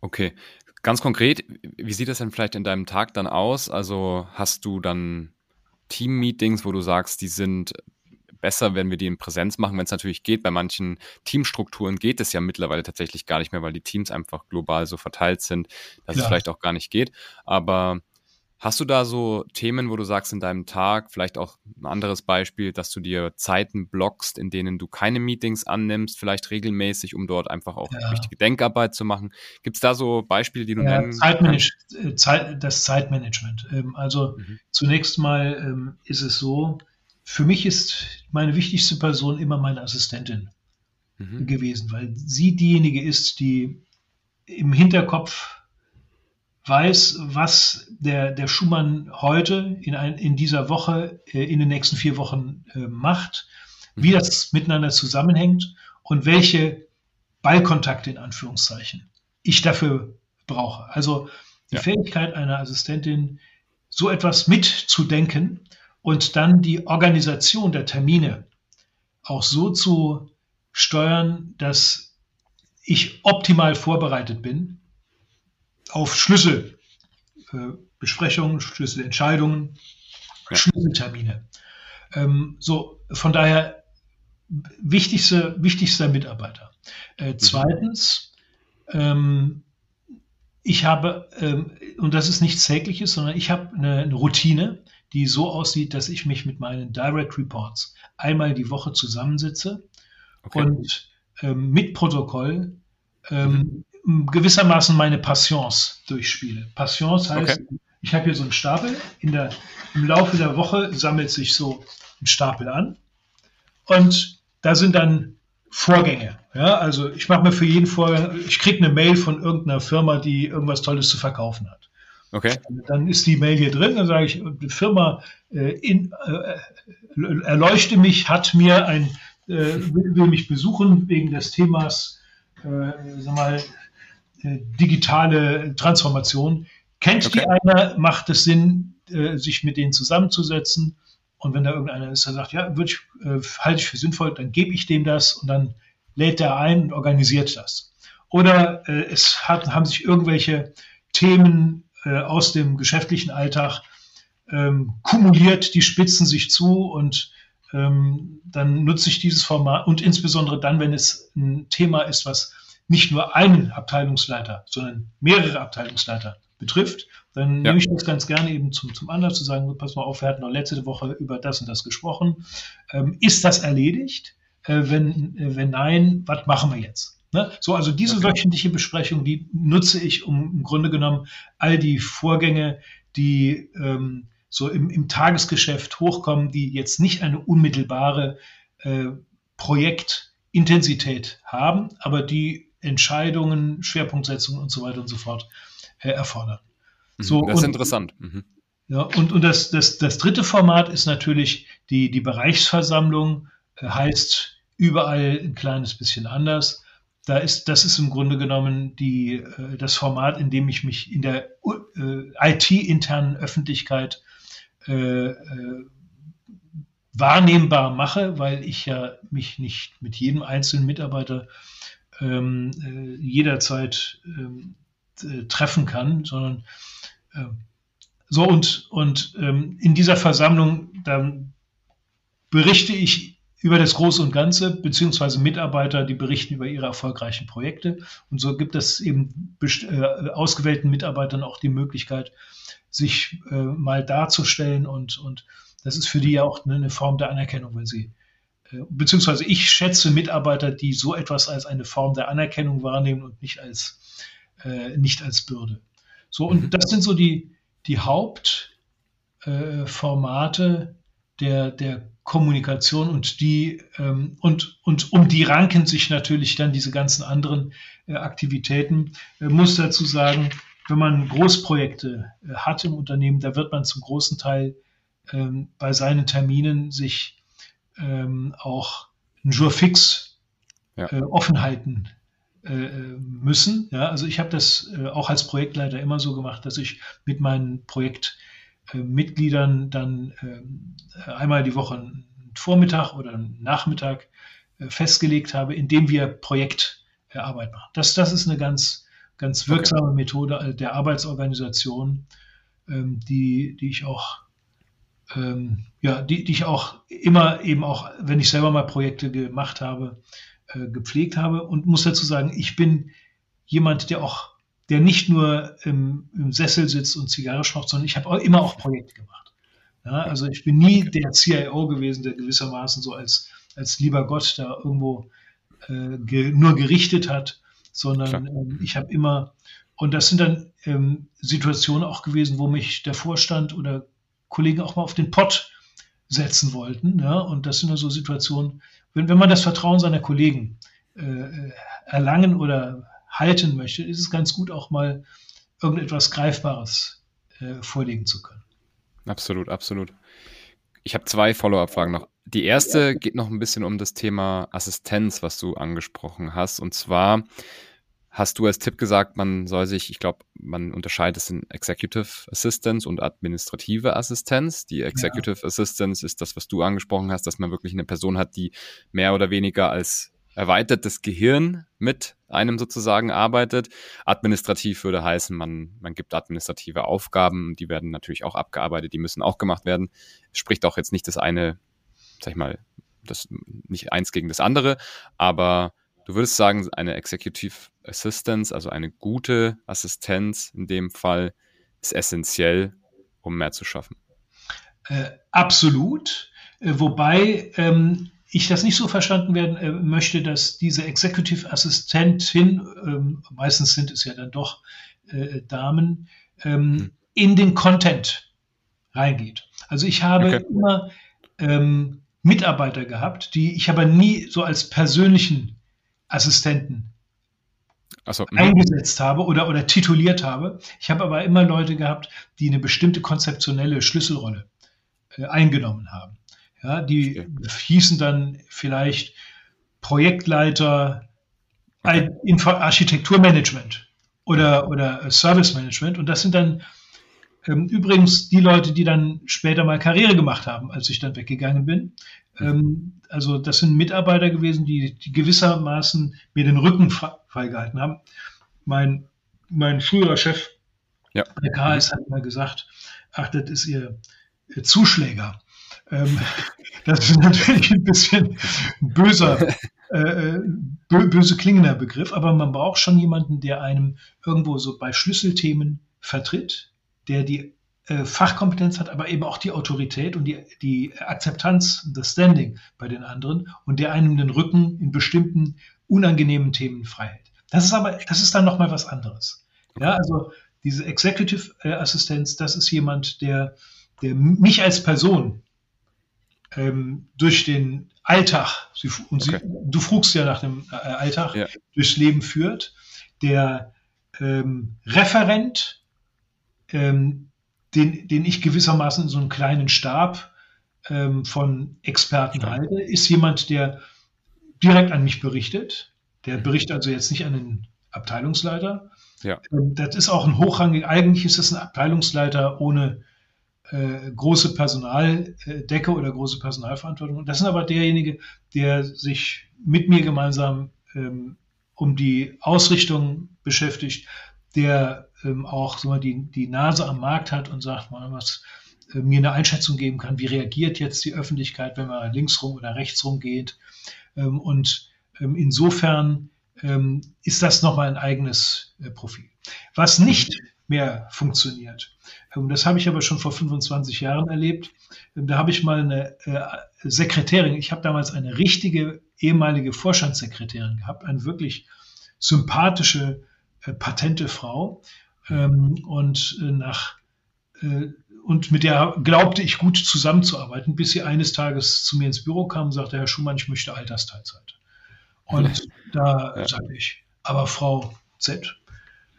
Okay. Ganz konkret, wie sieht das denn vielleicht in deinem Tag dann aus? Also hast du dann Team-Meetings, wo du sagst, die sind besser, wenn wir die in Präsenz machen, wenn es natürlich geht. Bei manchen Teamstrukturen geht es ja mittlerweile tatsächlich gar nicht mehr, weil die Teams einfach global so verteilt sind, dass ja. es vielleicht auch gar nicht geht. Aber Hast du da so Themen, wo du sagst in deinem Tag, vielleicht auch ein anderes Beispiel, dass du dir Zeiten blockst, in denen du keine Meetings annimmst, vielleicht regelmäßig, um dort einfach auch ja. wichtige Denkarbeit zu machen? Gibt es da so Beispiele, die du ja, nennen Zeitmanage äh, Zeit, Das Zeitmanagement. Ähm, also mhm. zunächst mal ähm, ist es so, für mich ist meine wichtigste Person immer meine Assistentin mhm. gewesen, weil sie diejenige ist, die im Hinterkopf weiß, was der, der Schumann heute in, ein, in dieser Woche, äh, in den nächsten vier Wochen äh, macht, wie mhm. das miteinander zusammenhängt und welche Ballkontakte in Anführungszeichen ich dafür brauche. Also die ja. Fähigkeit einer Assistentin, so etwas mitzudenken und dann die Organisation der Termine auch so zu steuern, dass ich optimal vorbereitet bin auf Schlüsselbesprechungen, äh, Schlüsselentscheidungen, ja. Schlüsseltermine. Ähm, so, von daher wichtigste, wichtigster Mitarbeiter. Äh, mhm. zweitens, ähm, ich habe, ähm, und das ist nichts Tägliches, sondern ich habe eine, eine, Routine, die so aussieht, dass ich mich mit meinen Direct Reports einmal die Woche zusammensitze okay. und ähm, mit Protokoll ähm, mhm gewissermaßen meine Passions durchspiele. Passions heißt, okay. ich habe hier so einen Stapel. In der, Im Laufe der Woche sammelt sich so ein Stapel an. Und da sind dann Vorgänge. Ja, also ich mache mir für jeden Vorgang, ich kriege eine Mail von irgendeiner Firma, die irgendwas Tolles zu verkaufen hat. Okay. Dann ist die Mail hier drin, dann sage ich, die Firma äh, in, äh, erleuchte mich, hat mir ein, äh, will, will, mich besuchen wegen des Themas, äh, sag mal, digitale Transformation. Kennt okay. die einer, macht es Sinn, äh, sich mit denen zusammenzusetzen. Und wenn da irgendeiner ist, der sagt, ja, ich, äh, halte ich für sinnvoll, dann gebe ich dem das und dann lädt er ein und organisiert das. Oder äh, es hat, haben sich irgendwelche Themen aus dem geschäftlichen Alltag ähm, kumuliert, die spitzen sich zu und ähm, dann nutze ich dieses Format und insbesondere dann, wenn es ein Thema ist, was nicht nur einen Abteilungsleiter, sondern mehrere Abteilungsleiter betrifft, dann ja. nehme ich das ganz gerne eben zum, zum Anlass zu sagen, pass mal auf, wir hatten noch letzte Woche über das und das gesprochen. Ähm, ist das erledigt? Äh, wenn, äh, wenn nein, was machen wir jetzt? Ne? So, also diese okay. wöchentliche Besprechung, die nutze ich, um im Grunde genommen all die Vorgänge, die ähm, so im, im Tagesgeschäft hochkommen, die jetzt nicht eine unmittelbare äh, Projektintensität haben, aber die Entscheidungen, Schwerpunktsetzungen und so weiter und so fort äh, erfordern. Mhm, so, das ist und, interessant. Mhm. Ja, und, und das, das, das dritte Format ist natürlich die, die Bereichsversammlung, äh, heißt überall ein kleines bisschen anders. Da ist, das ist im Grunde genommen die, äh, das Format, in dem ich mich in der äh, IT-internen Öffentlichkeit äh, äh, wahrnehmbar mache, weil ich ja mich nicht mit jedem einzelnen Mitarbeiter ähm, äh, jederzeit ähm, äh, treffen kann, sondern äh, so und, und ähm, in dieser Versammlung dann berichte ich über das Große und Ganze, beziehungsweise Mitarbeiter, die berichten über ihre erfolgreichen Projekte. Und so gibt es eben äh, ausgewählten Mitarbeitern auch die Möglichkeit, sich äh, mal darzustellen und, und das ist für die ja auch eine Form der Anerkennung, wenn sie beziehungsweise ich schätze Mitarbeiter, die so etwas als eine Form der Anerkennung wahrnehmen und nicht als, äh, nicht als Bürde. So, und mhm. das sind so die, die Hauptformate äh, der, der Kommunikation und die ähm, und, und um die ranken sich natürlich dann diese ganzen anderen äh, Aktivitäten. Ich muss dazu sagen, wenn man Großprojekte äh, hat im Unternehmen, da wird man zum großen Teil ähm, bei seinen Terminen sich ähm, auch ein Jour fix ja. äh, offen halten äh, müssen. Ja, also ich habe das äh, auch als Projektleiter immer so gemacht, dass ich mit meinen Projektmitgliedern dann ähm, einmal die Woche einen Vormittag oder einen Nachmittag äh, festgelegt habe, in dem wir Projektarbeit machen. Das, das ist eine ganz, ganz wirksame okay. Methode der Arbeitsorganisation, ähm, die, die ich auch ähm, ja, die, die ich auch immer eben auch, wenn ich selber mal Projekte gemacht habe, äh, gepflegt habe. Und muss dazu sagen, ich bin jemand, der auch, der nicht nur im, im Sessel sitzt und Zigarre schmaucht, sondern ich habe auch immer auch Projekte gemacht. Ja, also ich bin nie der CIO gewesen, der gewissermaßen so als, als lieber Gott da irgendwo äh, ge, nur gerichtet hat, sondern ähm, ich habe immer, und das sind dann ähm, Situationen auch gewesen, wo mich der Vorstand oder Kollegen auch mal auf den Pott setzen wollten. Ja? Und das sind so Situationen, wenn, wenn man das Vertrauen seiner Kollegen äh, erlangen oder halten möchte, ist es ganz gut, auch mal irgendetwas Greifbares äh, vorlegen zu können. Absolut, absolut. Ich habe zwei Follow-up-Fragen noch. Die erste geht noch ein bisschen um das Thema Assistenz, was du angesprochen hast. Und zwar, hast du als Tipp gesagt, man soll sich, ich glaube, man unterscheidet es in Executive Assistance und administrative Assistenz. Die Executive ja. Assistance ist das, was du angesprochen hast, dass man wirklich eine Person hat, die mehr oder weniger als erweitertes Gehirn mit einem sozusagen arbeitet. Administrativ würde heißen, man, man gibt administrative Aufgaben, die werden natürlich auch abgearbeitet, die müssen auch gemacht werden. Es spricht auch jetzt nicht das eine, sag ich mal, das nicht eins gegen das andere, aber Du würdest sagen, eine Executive Assistance, also eine gute Assistenz in dem Fall, ist essentiell, um mehr zu schaffen. Äh, absolut. Äh, wobei ähm, ich das nicht so verstanden werden äh, möchte, dass diese Executive Assistentin, ähm, meistens sind es ja dann doch äh, Damen, hm. in den Content reingeht. Also ich habe okay. immer ähm, Mitarbeiter gehabt, die ich aber nie so als persönlichen Assistenten so, mhm. eingesetzt habe oder, oder tituliert habe. Ich habe aber immer Leute gehabt, die eine bestimmte konzeptionelle Schlüsselrolle äh, eingenommen haben. Ja, die okay. hießen dann vielleicht Projektleiter, okay. Architekturmanagement oder, oder Service Management. Und das sind dann Ähm, übrigens die Leute, die dann später mal Karriere gemacht haben, als ich dann weggegangen bin. Ähm, also das sind Mitarbeiter gewesen, die, die gewissermaßen mir den Rücken freigehalten haben. Mein, mein früherer Chef, ja. der KS, hat mal gesagt, ach, das ist ihr, ihr Zuschläger. Ähm, das ist natürlich ein bisschen böser, äh, äh böse klingender Begriff, aber man braucht schon jemanden, der einem irgendwo so bei Schlüsselthemen vertritt, der die Fachkompetenz hat, aber eben auch die Autorität und die, die Akzeptanz, das Standing bei den anderen und der einem den Rücken in bestimmten unangenehmen Themen frei Das ist aber, das ist dann nochmal was anderes. Ja, also diese Executive äh, Assistenz, das ist jemand, der, der mich als Person ähm, durch den Alltag, sie, und okay. du frugst ja nach dem äh, Alltag, ja. durchs Leben führt, der ähm, Referent, ähm, den, den ich gewissermaßen in so einem kleinen Stab ähm, von Experten ja. halte, ist jemand, der direkt an mich berichtet. Der berichtet also jetzt nicht an den Abteilungsleiter. Ja. Ähm, das ist auch ein hochrangig, eigentlich ist es ein Abteilungsleiter ohne äh, große Personaldecke oder große Personalverantwortung. Das ist aber derjenige, der sich mit mir gemeinsam ähm, um die Ausrichtung beschäftigt, der ähm, auch so mal die, die Nase am Markt hat und sagt, mal was äh, mir eine Einschätzung geben kann, wie reagiert jetzt die Öffentlichkeit, wenn man links rum oder rechts rum geht. Ähm, und ähm, insofern ähm, ist das nochmal ein eigenes äh, Profil. Was nicht mehr funktioniert, ähm, das habe ich aber schon vor 25 Jahren erlebt. Ähm, da habe ich mal eine äh, Sekretärin, ich habe damals eine richtige ehemalige Vorstandssekretärin gehabt, eine wirklich sympathische, äh, patente Frau. Ähm, und äh, nach äh, und mit der glaubte ich gut zusammenzuarbeiten, bis sie eines Tages zu mir ins Büro kam und sagte, Herr Schumann, ich möchte Altersteilzeit. Und da ja. sagte ich, aber Frau Z,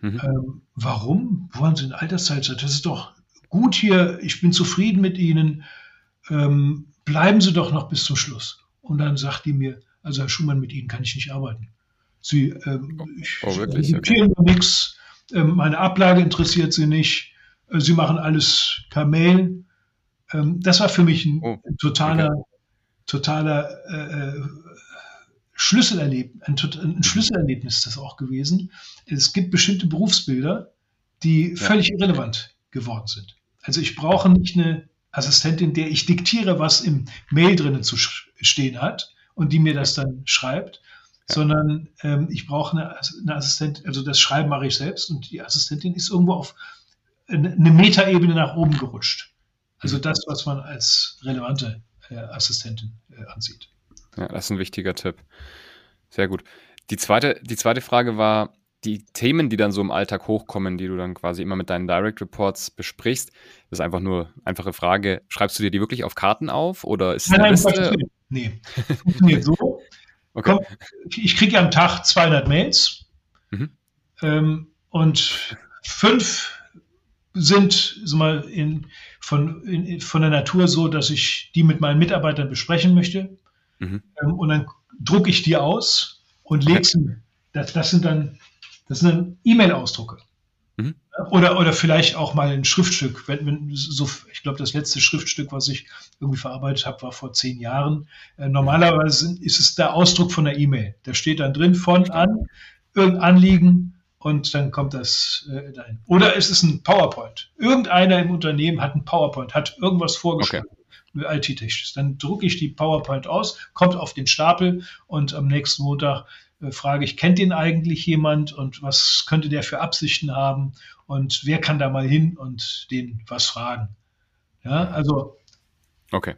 mhm. ähm, warum wollen Sie eine Altersteilzeit? Das ist doch gut hier, ich bin zufrieden mit Ihnen, ähm, bleiben Sie doch noch bis zum Schluss. Und dann sagt die mir, also Herr Schumann, mit Ihnen kann ich nicht arbeiten. Sie, ähm, oh, ich, oh, wirklich? Okay. nichts, meine Ablage interessiert Sie nicht, äh, Sie machen alles per Mail. Ähm, das war für mich ein, oh, totaler, okay. totaler äh, äh Schlüsselerlebnis, ein, ein, Schlüsselerlebnis ist das auch gewesen. Es gibt bestimmte Berufsbilder, die ja. völlig irrelevant geworden sind. Also ich brauche nicht eine Assistentin, der ich diktiere, was im Mail drinnen zu stehen hat und die mir das dann schreibt, ja. sondern ähm, ich brauche eine, eine Assistentin, also das Schreiben mache ich selbst und die Assistentin ist irgendwo auf eine Metaebene nach oben gerutscht. Also mhm. das, was man als relevante äh, Assistentin äh, ansieht. Ja, das ist ein wichtiger Tipp. Sehr gut. Die zweite, die zweite Frage war, die Themen, die dann so im Alltag hochkommen, die du dann quasi immer mit deinen Direct Reports besprichst, das ist einfach nur einfache Frage. Schreibst du dir die wirklich auf Karten auf oder ist es eine Liste? Nee, funktioniert so. Okay. Ich kriege am Tag 200 Mails mhm. ähm, und fünf sind so mal in, von, in, von der Natur so, dass ich die mit meinen Mitarbeitern besprechen möchte. Mhm. Ähm, und dann drucke ich die aus und lege sie. Das, das sind dann, das sind dann E-Mail-Ausdrucke. Oder, oder vielleicht auch mal ein Schriftstück. Wenn, wenn so, ich glaube, das letzte Schriftstück, was ich irgendwie verarbeitet habe, war vor zehn Jahren. Äh, normalerweise ist es der Ausdruck von der E-Mail. Da steht dann drin von an, irgendein Anliegen und dann kommt das äh, dahin. Oder ist es ein PowerPoint? Irgendeiner im Unternehmen hat ein PowerPoint, hat irgendwas vorgeschlagen. Okay. IT-technisch. Dann drucke ich die PowerPoint aus, kommt auf den Stapel und am nächsten Montag äh, frage ich, kennt den eigentlich jemand und was könnte der für Absichten haben und wer kann da mal hin und den was fragen. Ja, also. Okay.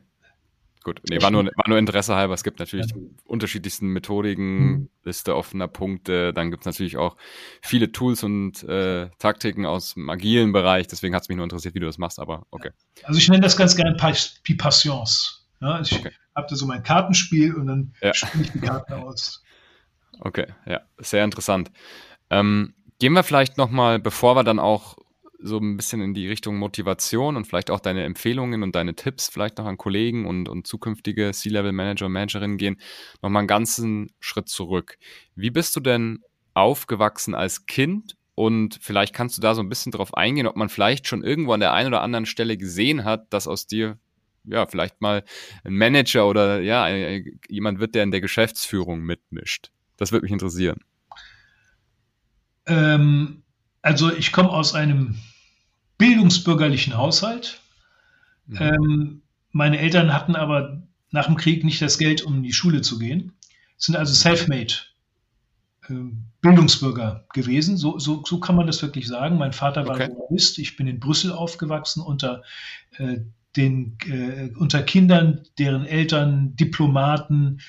Gut, nee, war nur, war nur Interesse halber. Es gibt natürlich ja. die unterschiedlichsten Methodiken, mhm. Liste offener Punkte. Dann gibt es natürlich auch viele Tools und äh, Taktiken aus dem agilen Bereich. Deswegen hat es mich nur interessiert, wie du das machst, aber okay. Also ich nenne das ganz gerne Passions. Ja, ich okay. habe da so mein Kartenspiel und dann ja. spiele ich die Karten aus. Okay, ja, sehr interessant. Ähm, gehen wir vielleicht nochmal, bevor wir dann auch so ein bisschen in die Richtung Motivation und vielleicht auch deine Empfehlungen und deine Tipps vielleicht noch an Kollegen und, und zukünftige C-Level-Manager und Managerinnen gehen, nochmal einen ganzen Schritt zurück. Wie bist du denn aufgewachsen als Kind und vielleicht kannst du da so ein bisschen drauf eingehen, ob man vielleicht schon irgendwo an der einen oder anderen Stelle gesehen hat, dass aus dir ja vielleicht mal ein Manager oder ja jemand wird, der in der Geschäftsführung mitmischt. Das würde mich interessieren. Ähm, also ich komme aus einem bildungsbürgerlichen Haushalt. Mhm. Ähm, meine Eltern hatten aber nach dem Krieg nicht das Geld, um in die Schule zu gehen. Sind also self-made äh, Bildungsbürger gewesen. So, so, so kann man das wirklich sagen. Mein Vater war okay. Journalist. Ich bin in Brüssel aufgewachsen unter äh, den äh, unter Kindern, deren Eltern Diplomaten,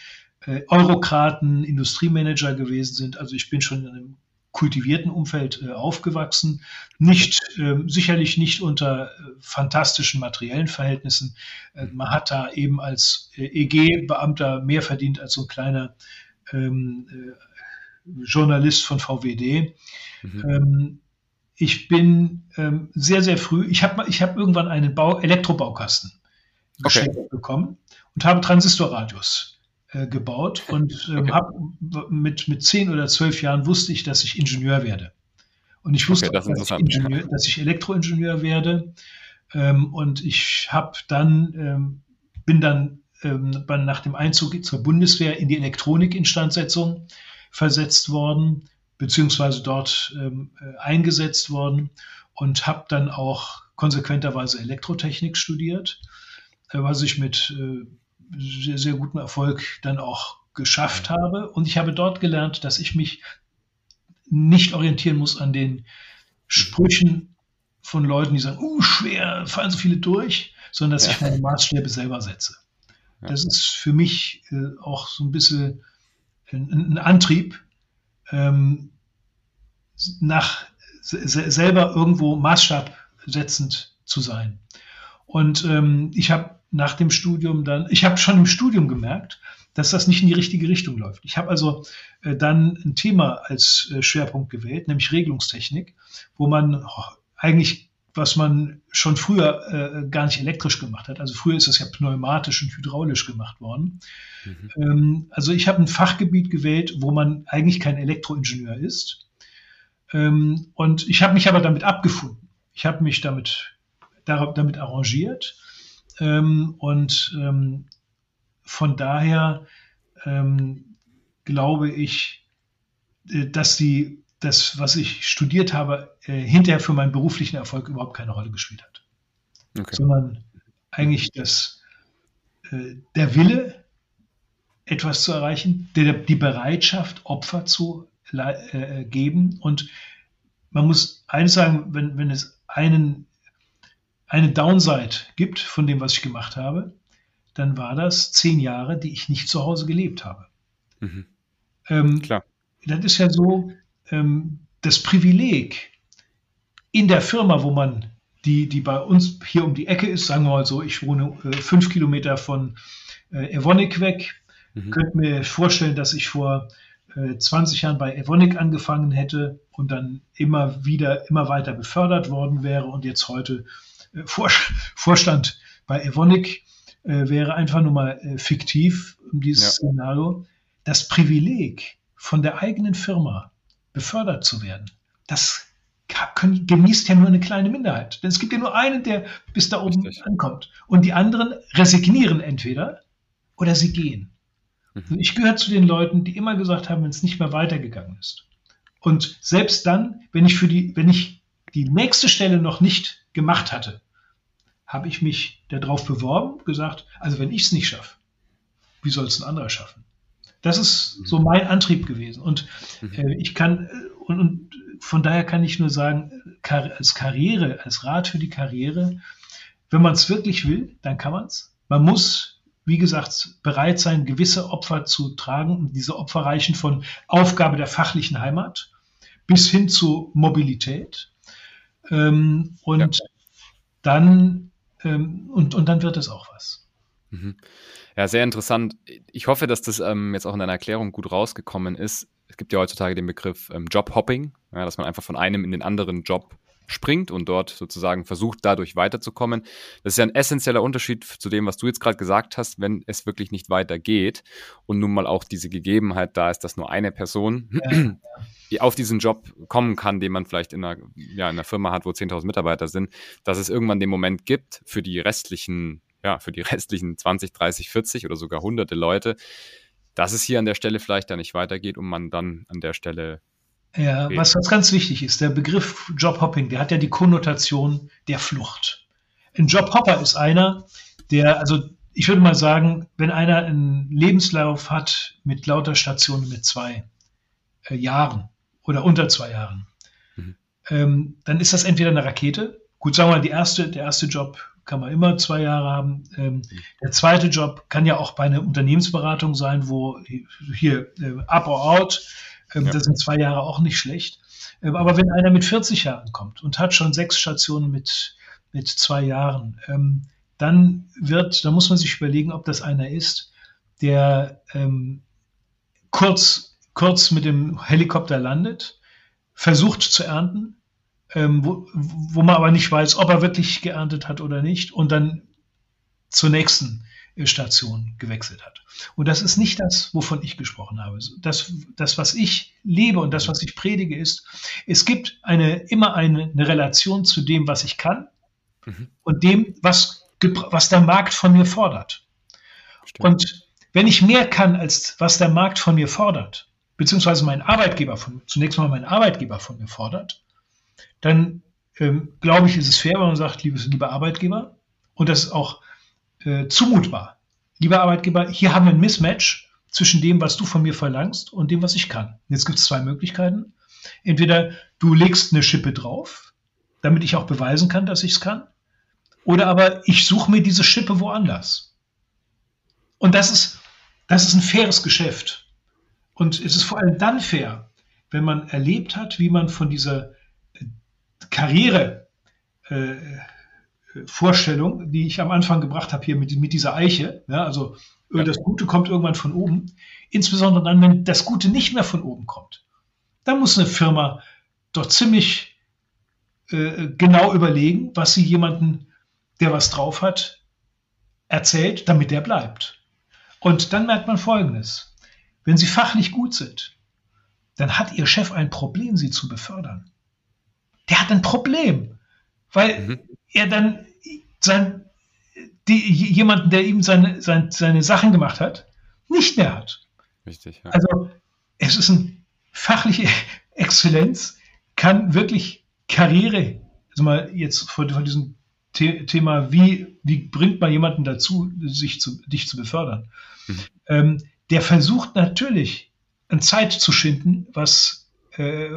äh, Eurokraten, Industriemanager gewesen sind. Also ich bin schon in einem kultivierten Umfeld äh, aufgewachsen, nicht äh, sicherlich nicht unter äh, fantastischen materiellen Verhältnissen. Äh, man hat da eben als äh, EG-Beamter mehr verdient als so ein kleiner ähm, äh, Journalist von VWD. Mhm. Ähm, ich bin ähm, sehr, sehr früh, ich habe ich hab irgendwann einen Bau, Elektrobaukasten okay. bekommen und habe Transistorradios äh, gebaut und ähm, okay. hab, mit, mit zehn oder zwölf Jahren wusste ich, dass ich Ingenieur werde. Und ich wusste, okay, das dass, ich Ingenieur, dass, ich Elektroingenieur werde. Ähm, und ich habe dann, ähm, bin dann ähm, nach dem Einzug zur Bundeswehr in die Elektronikinstandsetzung versetzt worden, beziehungsweise dort ähm, äh, eingesetzt worden und habe dann auch konsequenterweise Elektrotechnik studiert, äh, was ich mit äh, sehr, sehr guten Erfolg dann auch geschafft habe. Und ich habe dort gelernt, dass ich mich nicht orientieren muss an den Sprüchen von Leuten, die sagen, uh, schwer, fallen so viele durch, sondern dass ja. ich meine Maßstäbe selber setze. Ja. Das ist für mich äh, auch so ein bisschen ein, ein Antrieb, ähm, nach selber irgendwo Maßstab setzend zu sein. Und ähm, ich habe nach dem Studium dann, ich habe schon im Studium gemerkt, dass das nicht in die richtige Richtung läuft. Ich habe also äh, dann ein Thema als äh, Schwerpunkt gewählt, nämlich Regelungstechnik, wo man oh, eigentlich, was man schon früher äh, gar nicht elektrisch gemacht hat. Also früher ist das ja pneumatisch und hydraulisch gemacht worden. Mhm. Ähm, also ich habe ein Fachgebiet gewählt, wo man eigentlich kein Elektroingenieur ist. Ähm, und ich habe mich aber damit abgefunden. Ich habe mich damit, damit arrangiert und ähm, von daher ähm, glaube ich, äh, dass die, das, was ich studiert habe, äh, hinterher für meinen beruflichen Erfolg überhaupt keine Rolle gespielt hat. Okay. Sondern eigentlich das, äh, der Wille, etwas zu erreichen, der, die Bereitschaft, Opfer zu geben. Und man muss eines sagen, wenn, wenn es einen eine Downside gibt von dem, was ich gemacht habe, dann war das zehn Jahre, die ich nicht zu Hause gelebt habe. Mhm. Ähm, Klar. Das ist ja so, ähm, das Privileg in der Firma, wo man, die, die bei uns hier um die Ecke ist, sagen wir mal so, ich wohne äh, fünf Kilometer von äh, Evonik weg, mhm. könnt mir vorstellen, dass ich vor äh, 20 Jahren bei Evonik angefangen hätte und dann immer wieder, immer weiter befördert worden wäre und jetzt heute vor, Vorstand bei Evonik äh, wäre einfach nur mal äh, fiktiv, dieses ja. Szenario. Das Privileg, von der eigenen Firma befördert zu werden, das können, genießt ja nur eine kleine Minderheit. Denn es gibt ja nur einen, der bis da oben Richtig. ankommt. Und die anderen resignieren entweder oder sie gehen. Mhm. Ich gehöre zu den Leuten, die immer gesagt haben, wenn es nicht mehr weitergegangen ist. Und selbst dann, wenn ich für die, wenn ich die nächste Stelle noch nicht gemacht hatte, habe ich mich darauf beworben, gesagt, also wenn ich es nicht schaffe, wie soll es ein anderer schaffen? Das ist so mhm. mein Antrieb gewesen. Und mhm. äh, ich kann, äh, und, und, von daher kann ich nur sagen, als Karriere, als Rat für die Karriere, wenn man es wirklich will, dann kann man es. Man muss, wie gesagt, bereit sein, gewisse Opfer zu tragen. Und diese Opfer reichen von Aufgabe der fachlichen Heimat bis hin zu Mobilität. Ähm, und ja. dann ähm, und, und dann wird es auch was. Mhm. Ja, sehr interessant. Ich hoffe, dass das ähm, jetzt auch in deiner Erklärung gut rausgekommen ist. Es gibt ja heutzutage den Begriff ähm, Jobhopping, ja, dass man einfach von einem in den anderen Job springt und dort sozusagen versucht, dadurch weiterzukommen. Das ist ja ein essentieller Unterschied zu dem, was du jetzt gerade gesagt hast, wenn es wirklich nicht weitergeht und nun mal auch diese Gegebenheit da ist, dass nur eine Person ja, ja auf diesen Job kommen kann, den man vielleicht in einer, ja, in einer Firma hat, wo 10.000 Mitarbeiter sind, dass es irgendwann den Moment gibt für die restlichen, ja, für die restlichen 20, 30, 40 oder sogar hunderte Leute, dass es hier an der Stelle vielleicht dann nicht weitergeht und man dann an der Stelle ja, was, was ganz wichtig ist, der Begriff Jobhopping, der hat ja die Konnotation der Flucht. Ein Jobhopper ist einer, der, also ich würde mal sagen, wenn einer einen Lebenslauf hat mit lauter Stationen mit zwei äh, Jahren oder unter zwei Jahren, mhm. ähm, dann ist das entweder eine Rakete. Gut, sagen wir mal, die erste, der erste Job kann man immer zwei Jahre haben. Ähm, mhm. Der zweite Job kann ja auch bei einer Unternehmensberatung sein, wo hier äh, up or out, ähm, ja. da sind zwei Jahre auch nicht schlecht. Ähm, aber wenn einer mit 40 Jahren kommt und hat schon sechs Stationen mit, mit zwei Jahren, ähm, dann wird, da muss man sich überlegen, ob das einer ist, der ähm, kurz, kurz mit dem Helikopter landet, versucht zu ernten, ähm, wo, wo man aber nicht weiß, ob er wirklich geerntet hat oder nicht, und dann zur nächsten Station gewechselt hat. Und das ist nicht das, wovon ich gesprochen habe. Das, das, was ich lebe und das, was ich predige, ist, es gibt eine, immer eine, eine Relation zu dem, was ich kann mhm. und dem, was, was der Markt von mir fordert. Stimmt. Und wenn ich mehr kann, als was der Markt von mir fordert, beziehungsweise mein Arbeitgeber von, zunächst mal mein Arbeitgeber von mir fordert, dann ähm, glaube ich, ist es fair, wenn man sagt, liebes, lieber Arbeitgeber, und das ist auch äh, zumutbar. Lieber Arbeitgeber, hier haben wir ein Mismatch zwischen dem, was du von mir verlangst und dem, was ich kann. Jetzt gibt es zwei Möglichkeiten. Entweder du legst eine Schippe drauf, damit ich auch beweisen kann, dass ich es kann, oder aber ich suche mir diese Schippe woanders. Und das ist, das ist ein faires Geschäft. Und es ist vor allem dann fair, wenn man erlebt hat, wie man von dieser äh, Karriere äh, Vorstellung, die ich am Anfang gebracht habe hier mit, mit dieser Eiche. Ja, also ja. das Gute kommt irgendwann von oben. Insbesondere dann, wenn das Gute nicht mehr von oben kommt. Dann muss eine Firma doch ziemlich äh, genau überlegen, was sie jemanden, der was drauf hat, erzählt, damit der bleibt. Und dann merkt man Folgendes. Wenn sie fachlich gut sind, dann hat ihr Chef ein Problem, sie zu befördern. Der hat ein Problem, weil mhm. er dann sein, die, jemanden, der ihm seine, seine, seine Sachen gemacht hat, nicht mehr hat. Richtig. Ja. Also es ist eine fachliche Exzellenz, kann wirklich Karriere, also mal jetzt vor, vor diesem The Thema, wie, wie bringt man jemanden dazu, sich zu, dich zu befördern? Mhm. Ähm, der versucht natürlich, an Zeit zu schinden, was, äh,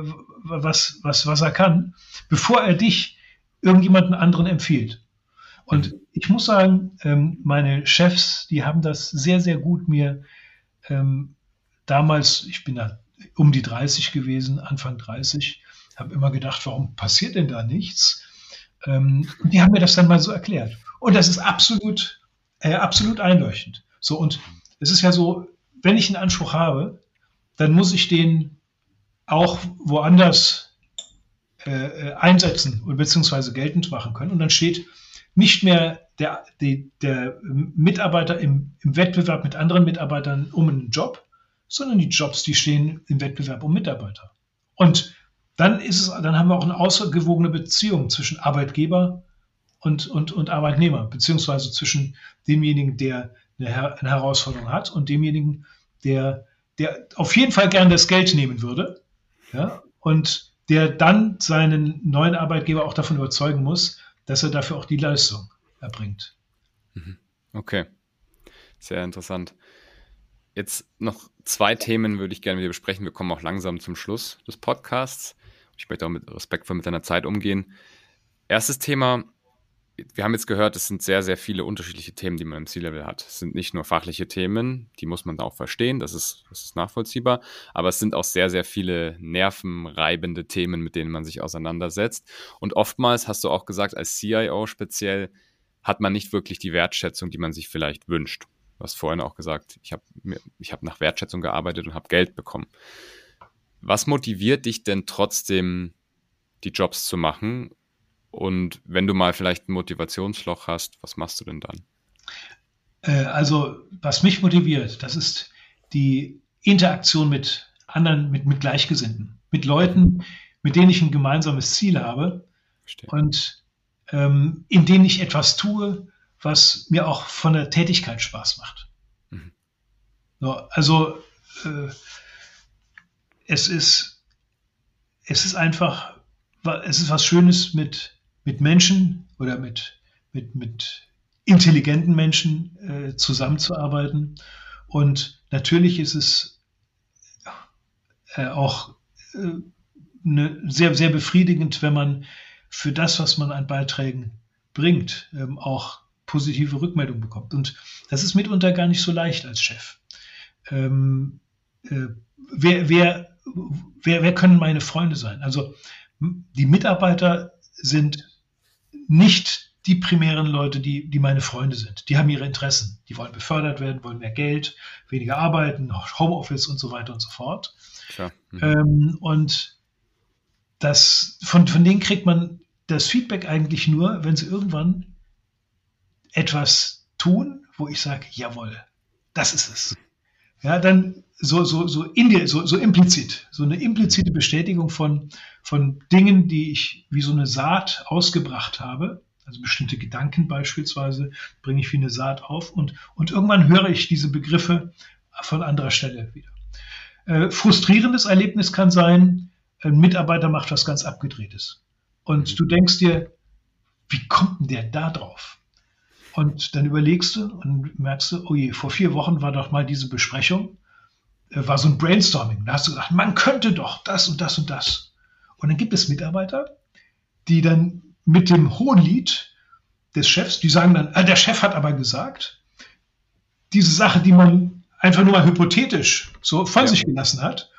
was, was, was er kann, bevor er dich irgendjemanden anderen empfiehlt. Und mhm. ich muss sagen, ähm, meine Chefs, die haben das sehr, sehr gut mir ähm, damals, ich bin da um die 30 gewesen, Anfang 30, habe immer gedacht, warum passiert denn da nichts? Ähm, die haben mir das dann mal so erklärt. Und das ist absolut, äh, absolut einleuchtend. So, und es ist ja so, wenn ich einen Anspruch habe, dann muss ich den auch woanders äh, äh einsetzen und beziehungsweise geltend machen können. Und dann steht nicht mehr der, die, der Mitarbeiter im, im Wettbewerb mit anderen Mitarbeitern um einen Job, sondern die Jobs, die stehen im Wettbewerb um Mitarbeiter. Und dann ist es, dann haben wir auch eine ausgewogene Beziehung zwischen Arbeitgeber und, und, und Arbeitnehmer, beziehungsweise zwischen demjenigen, der eine, eine Herausforderung hat und demjenigen, der, der auf jeden Fall gern das Geld nehmen würde, ja, und der dann seinen neuen Arbeitgeber auch davon überzeugen muss, dass er dafür auch die Leistung erbringt. Mhm. Okay, sehr interessant. Jetzt noch zwei Themen würde ich gerne mit dir besprechen. Wir kommen auch langsam zum Schluss des Podcasts. Ich möchte auch mit respektvoll mit deiner Zeit umgehen. Erstes Thema, wir haben jetzt gehört, es sind sehr, sehr viele unterschiedliche Themen, die man im C-Level hat. Es sind nicht nur fachliche Themen, die muss man da auch verstehen, das ist, das ist nachvollziehbar, aber es sind auch sehr, sehr viele nervenreibende Themen, mit denen man sich auseinandersetzt. Und oftmals, hast du auch gesagt, als CIO speziell, hat man nicht wirklich die Wertschätzung, die man sich vielleicht wünscht. Du hast vorhin auch gesagt, ich habe hab nach Wertschätzung gearbeitet und habe Geld bekommen. Was motiviert dich denn trotzdem, die Jobs zu machen und wenn du mal vielleicht ein Motivationsloch hast, was machst du denn dann? Äh, also, was mich motiviert, das ist die Interaktion mit anderen, mit, mit Gleichgesinnten. mit Leuten, mit denen ich ein gemeinsames Ziel habe Verstehe. und ähm, in denen ich etwas tue, was mir auch von der Tätigkeit Spaß macht. Mhm. So, also äh, es ist es ist einfach es ist was Schönes mit mit Menschen oder mit mit mit intelligenten Menschen äh, zusammenzuarbeiten und natürlich ist es äh, auch äh, ne, sehr, sehr befriedigend, wenn man für das, was man an Beiträgen bringt, ähm, auch positive Rückmeldung bekommt. Und das ist mitunter gar nicht so leicht als Chef. Ähm, äh, wer, wer, wer, wer können meine Freunde sein? Also die Mitarbeiter sind nicht die primären Leute, die, die meine Freunde sind. Die haben ihre Interessen. Die wollen befördert werden, wollen mehr Geld, weniger arbeiten, Homeoffice und so weiter und so fort. Mhm. Ähm, und das, von, von denen kriegt man das Feedback eigentlich nur, wenn sie irgendwann etwas tun, wo ich sage, jawohl, das ist es. Ja, dann so, so, so, in dir, so, so implizit, so eine implizite Bestätigung von, von Dingen, die ich wie so eine Saat ausgebracht habe. Also bestimmte Gedanken beispielsweise bringe ich wie eine Saat auf und, und irgendwann höre ich diese Begriffe von anderer Stelle wieder. Äh, frustrierendes Erlebnis kann sein, ein Mitarbeiter macht was ganz Abgedrehtes. Und du denkst dir, wie kommt denn der da drauf? Und dann überlegst du und merkst du, oh je, vor vier Wochen war doch mal diese Besprechung, war so ein Brainstorming. Da hast du gedacht, man könnte doch das und das und das. Und dann gibt es Mitarbeiter, die dann mit dem hohen Lied des Chefs, die sagen dann, ah, der Chef hat aber gesagt, diese Sache, die man einfach nur mal hypothetisch so von ja. sich gelassen hat,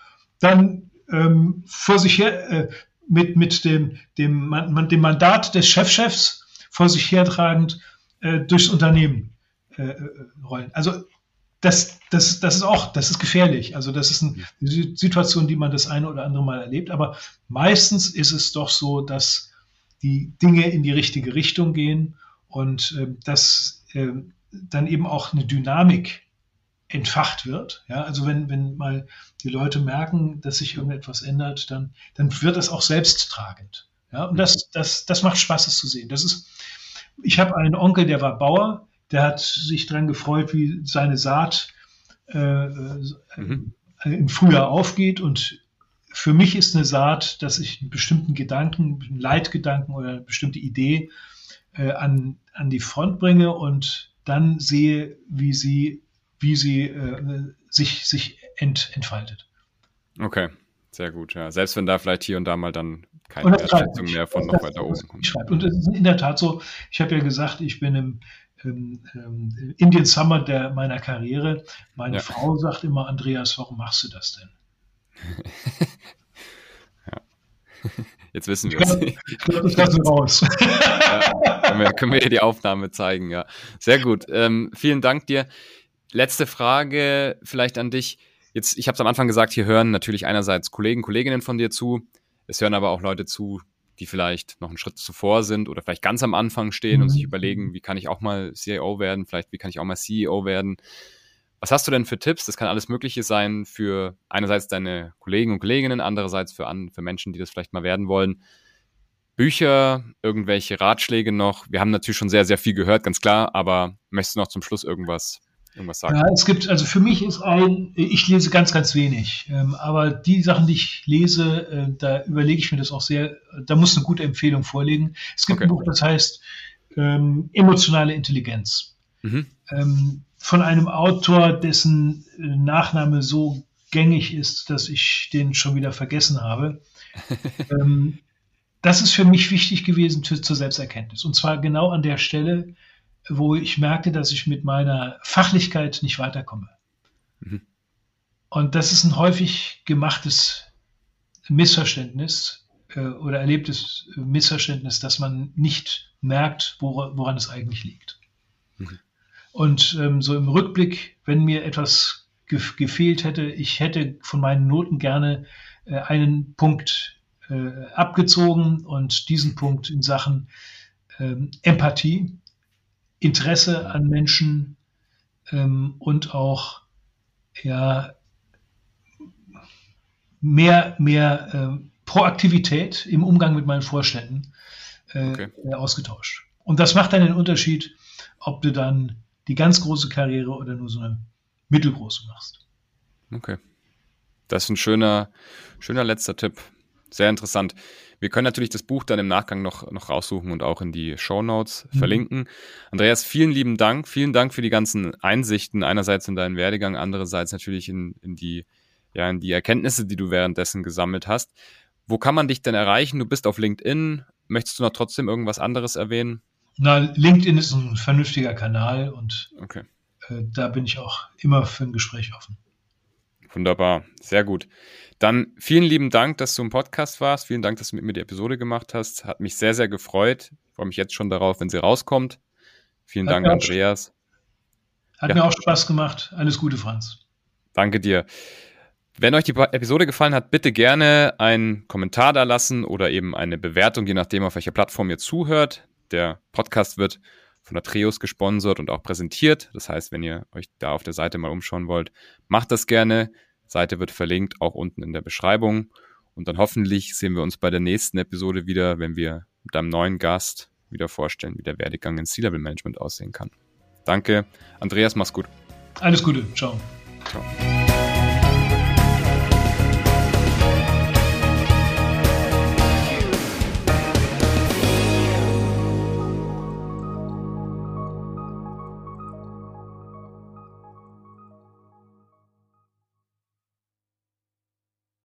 dann ähm, vor sich her äh, mit, mit dem, dem, man, dem Mandat des Chefchefs vor sich hertragend äh, durchs Unternehmen äh, äh, rollen. Also das, das, das ist auch, das ist gefährlich. Also das ist eine Situation, die man das eine oder andere Mal erlebt. Aber meistens ist es doch so, dass die Dinge in die richtige Richtung gehen und äh, dass äh, dann eben auch eine Dynamik entfacht wird. Ja, also wenn, wenn mal die Leute merken, dass sich irgendetwas ändert, dann, dann wird das auch selbsttragend. Ja, und das, das, das macht Spaß, es zu sehen. Das ist, ich habe einen Onkel, der war Bauer, der hat sich daran gefreut, wie seine Saat äh, mhm. Äh, im Frühjahr aufgeht. Und für mich ist eine Saat, dass ich einen bestimmten Gedanken, einen Leitgedanken oder eine bestimmte Idee äh, an, an die Front bringe und dann sehe, wie sie wie sie äh, sich, sich ent, entfaltet. Okay, sehr gut. Ja. Selbst wenn da vielleicht hier und da mal dann keine Wertschätzung mehr von noch weiter oben kommt. Und es ist in der Tat so, ich habe ja gesagt, ich bin im, im, im Indian Summer der, meiner Karriere. Meine ja. Frau sagt immer, Andreas, warum machst du das denn? ja. Jetzt wissen wir es. Ich glaube, raus. ja, können, wir, können wir die Aufnahme zeigen, ja. Sehr gut. Ähm, vielen Dank dir. Letzte Frage vielleicht an dich. Jetzt, ich habe es am Anfang gesagt, hier hören natürlich einerseits Kollegen, Kolleginnen von dir zu. Es hören aber auch Leute zu, die vielleicht noch einen Schritt zuvor sind oder vielleicht ganz am Anfang stehen mhm. und sich überlegen, wie kann ich auch mal CIO werden, vielleicht wie kann ich auch mal CEO werden. Was hast du denn für Tipps? Das kann alles Mögliche sein für einerseits deine Kollegen und Kolleginnen, andererseits für, an, für Menschen, die das vielleicht mal werden wollen. Bücher, irgendwelche Ratschläge noch? Wir haben natürlich schon sehr, sehr viel gehört, ganz klar, aber möchtest du noch zum Schluss irgendwas irgendwas sagen? Ja, es gibt, also für mich ist ein, ich lese ganz, ganz wenig. Ähm, aber die Sachen, die ich lese, äh, da überlege ich mir das auch sehr, da muss eine gute Empfehlung vorliegen. Es gibt okay. ein Buch, das heißt ähm, Emotionale Intelligenz. Mhm. Ähm, von einem Autor, dessen äh, Nachname so gängig ist, dass ich den schon wieder vergessen habe. ähm, das ist für mich wichtig gewesen für, zur Selbsterkenntnis. Und zwar genau an der Stelle, wo ich merkte, dass ich mit meiner Fachlichkeit nicht weiterkomme. Mhm. Und das ist ein häufig gemachtes Missverständnis äh, oder erlebtes Missverständnis, dass man nicht merkt, wora, woran es eigentlich liegt. Mhm. Und ähm, so im Rückblick, wenn mir etwas ge gefehlt hätte, ich hätte von meinen Noten gerne äh, einen Punkt äh, abgezogen und diesen Punkt in Sachen ähm, Empathie Interesse an Menschen ähm, und auch ja, mehr, mehr äh, Proaktivität im Umgang mit meinen Vorständen äh, okay. ausgetauscht. Und das macht dann den Unterschied, ob du dann die ganz große Karriere oder nur so eine mittelgroße machst. Okay. Das ist ein schöner, schöner letzter Tipp. Sehr interessant. Wir können natürlich das Buch dann im Nachgang noch, noch raussuchen und auch in die Show Notes mhm. verlinken. Andreas, vielen lieben Dank. Vielen Dank für die ganzen Einsichten. Einerseits in deinen Werdegang, andererseits natürlich in, in die, ja, in die Erkenntnisse, die du währenddessen gesammelt hast. Wo kann man dich denn erreichen? Du bist auf LinkedIn. Möchtest du noch trotzdem irgendwas anderes erwähnen? Na, LinkedIn ist ein vernünftiger Kanal und okay. äh, da bin ich auch immer für ein Gespräch offen. Wunderbar, sehr gut. Dann vielen lieben Dank, dass du im Podcast warst. Vielen Dank, dass du mit mir die Episode gemacht hast. Hat mich sehr, sehr gefreut. Ich freue mich jetzt schon darauf, wenn sie rauskommt. Vielen Hat Dank, Andreas. Hat ja. mir auch Spaß gemacht. Alles Gute, Franz. Danke dir. Wenn euch die Episode gefallen hat, bitte gerne einen Kommentar da lassen oder eben eine Bewertung, je nachdem, auf welcher Plattform ihr zuhört. Der Podcast wird von der Treos gesponsert und auch präsentiert. Das heißt, wenn ihr euch da auf der Seite mal umschauen wollt, macht das gerne. Seite wird verlinkt, auch unten in der Beschreibung. Und dann hoffentlich sehen wir uns bei der nächsten Episode wieder, wenn wir mit einem neuen Gast wieder vorstellen, wie der Werdegang in C-Level Management aussehen kann. Danke. Andreas, mach's gut. Alles Gute. Ciao. Ciao.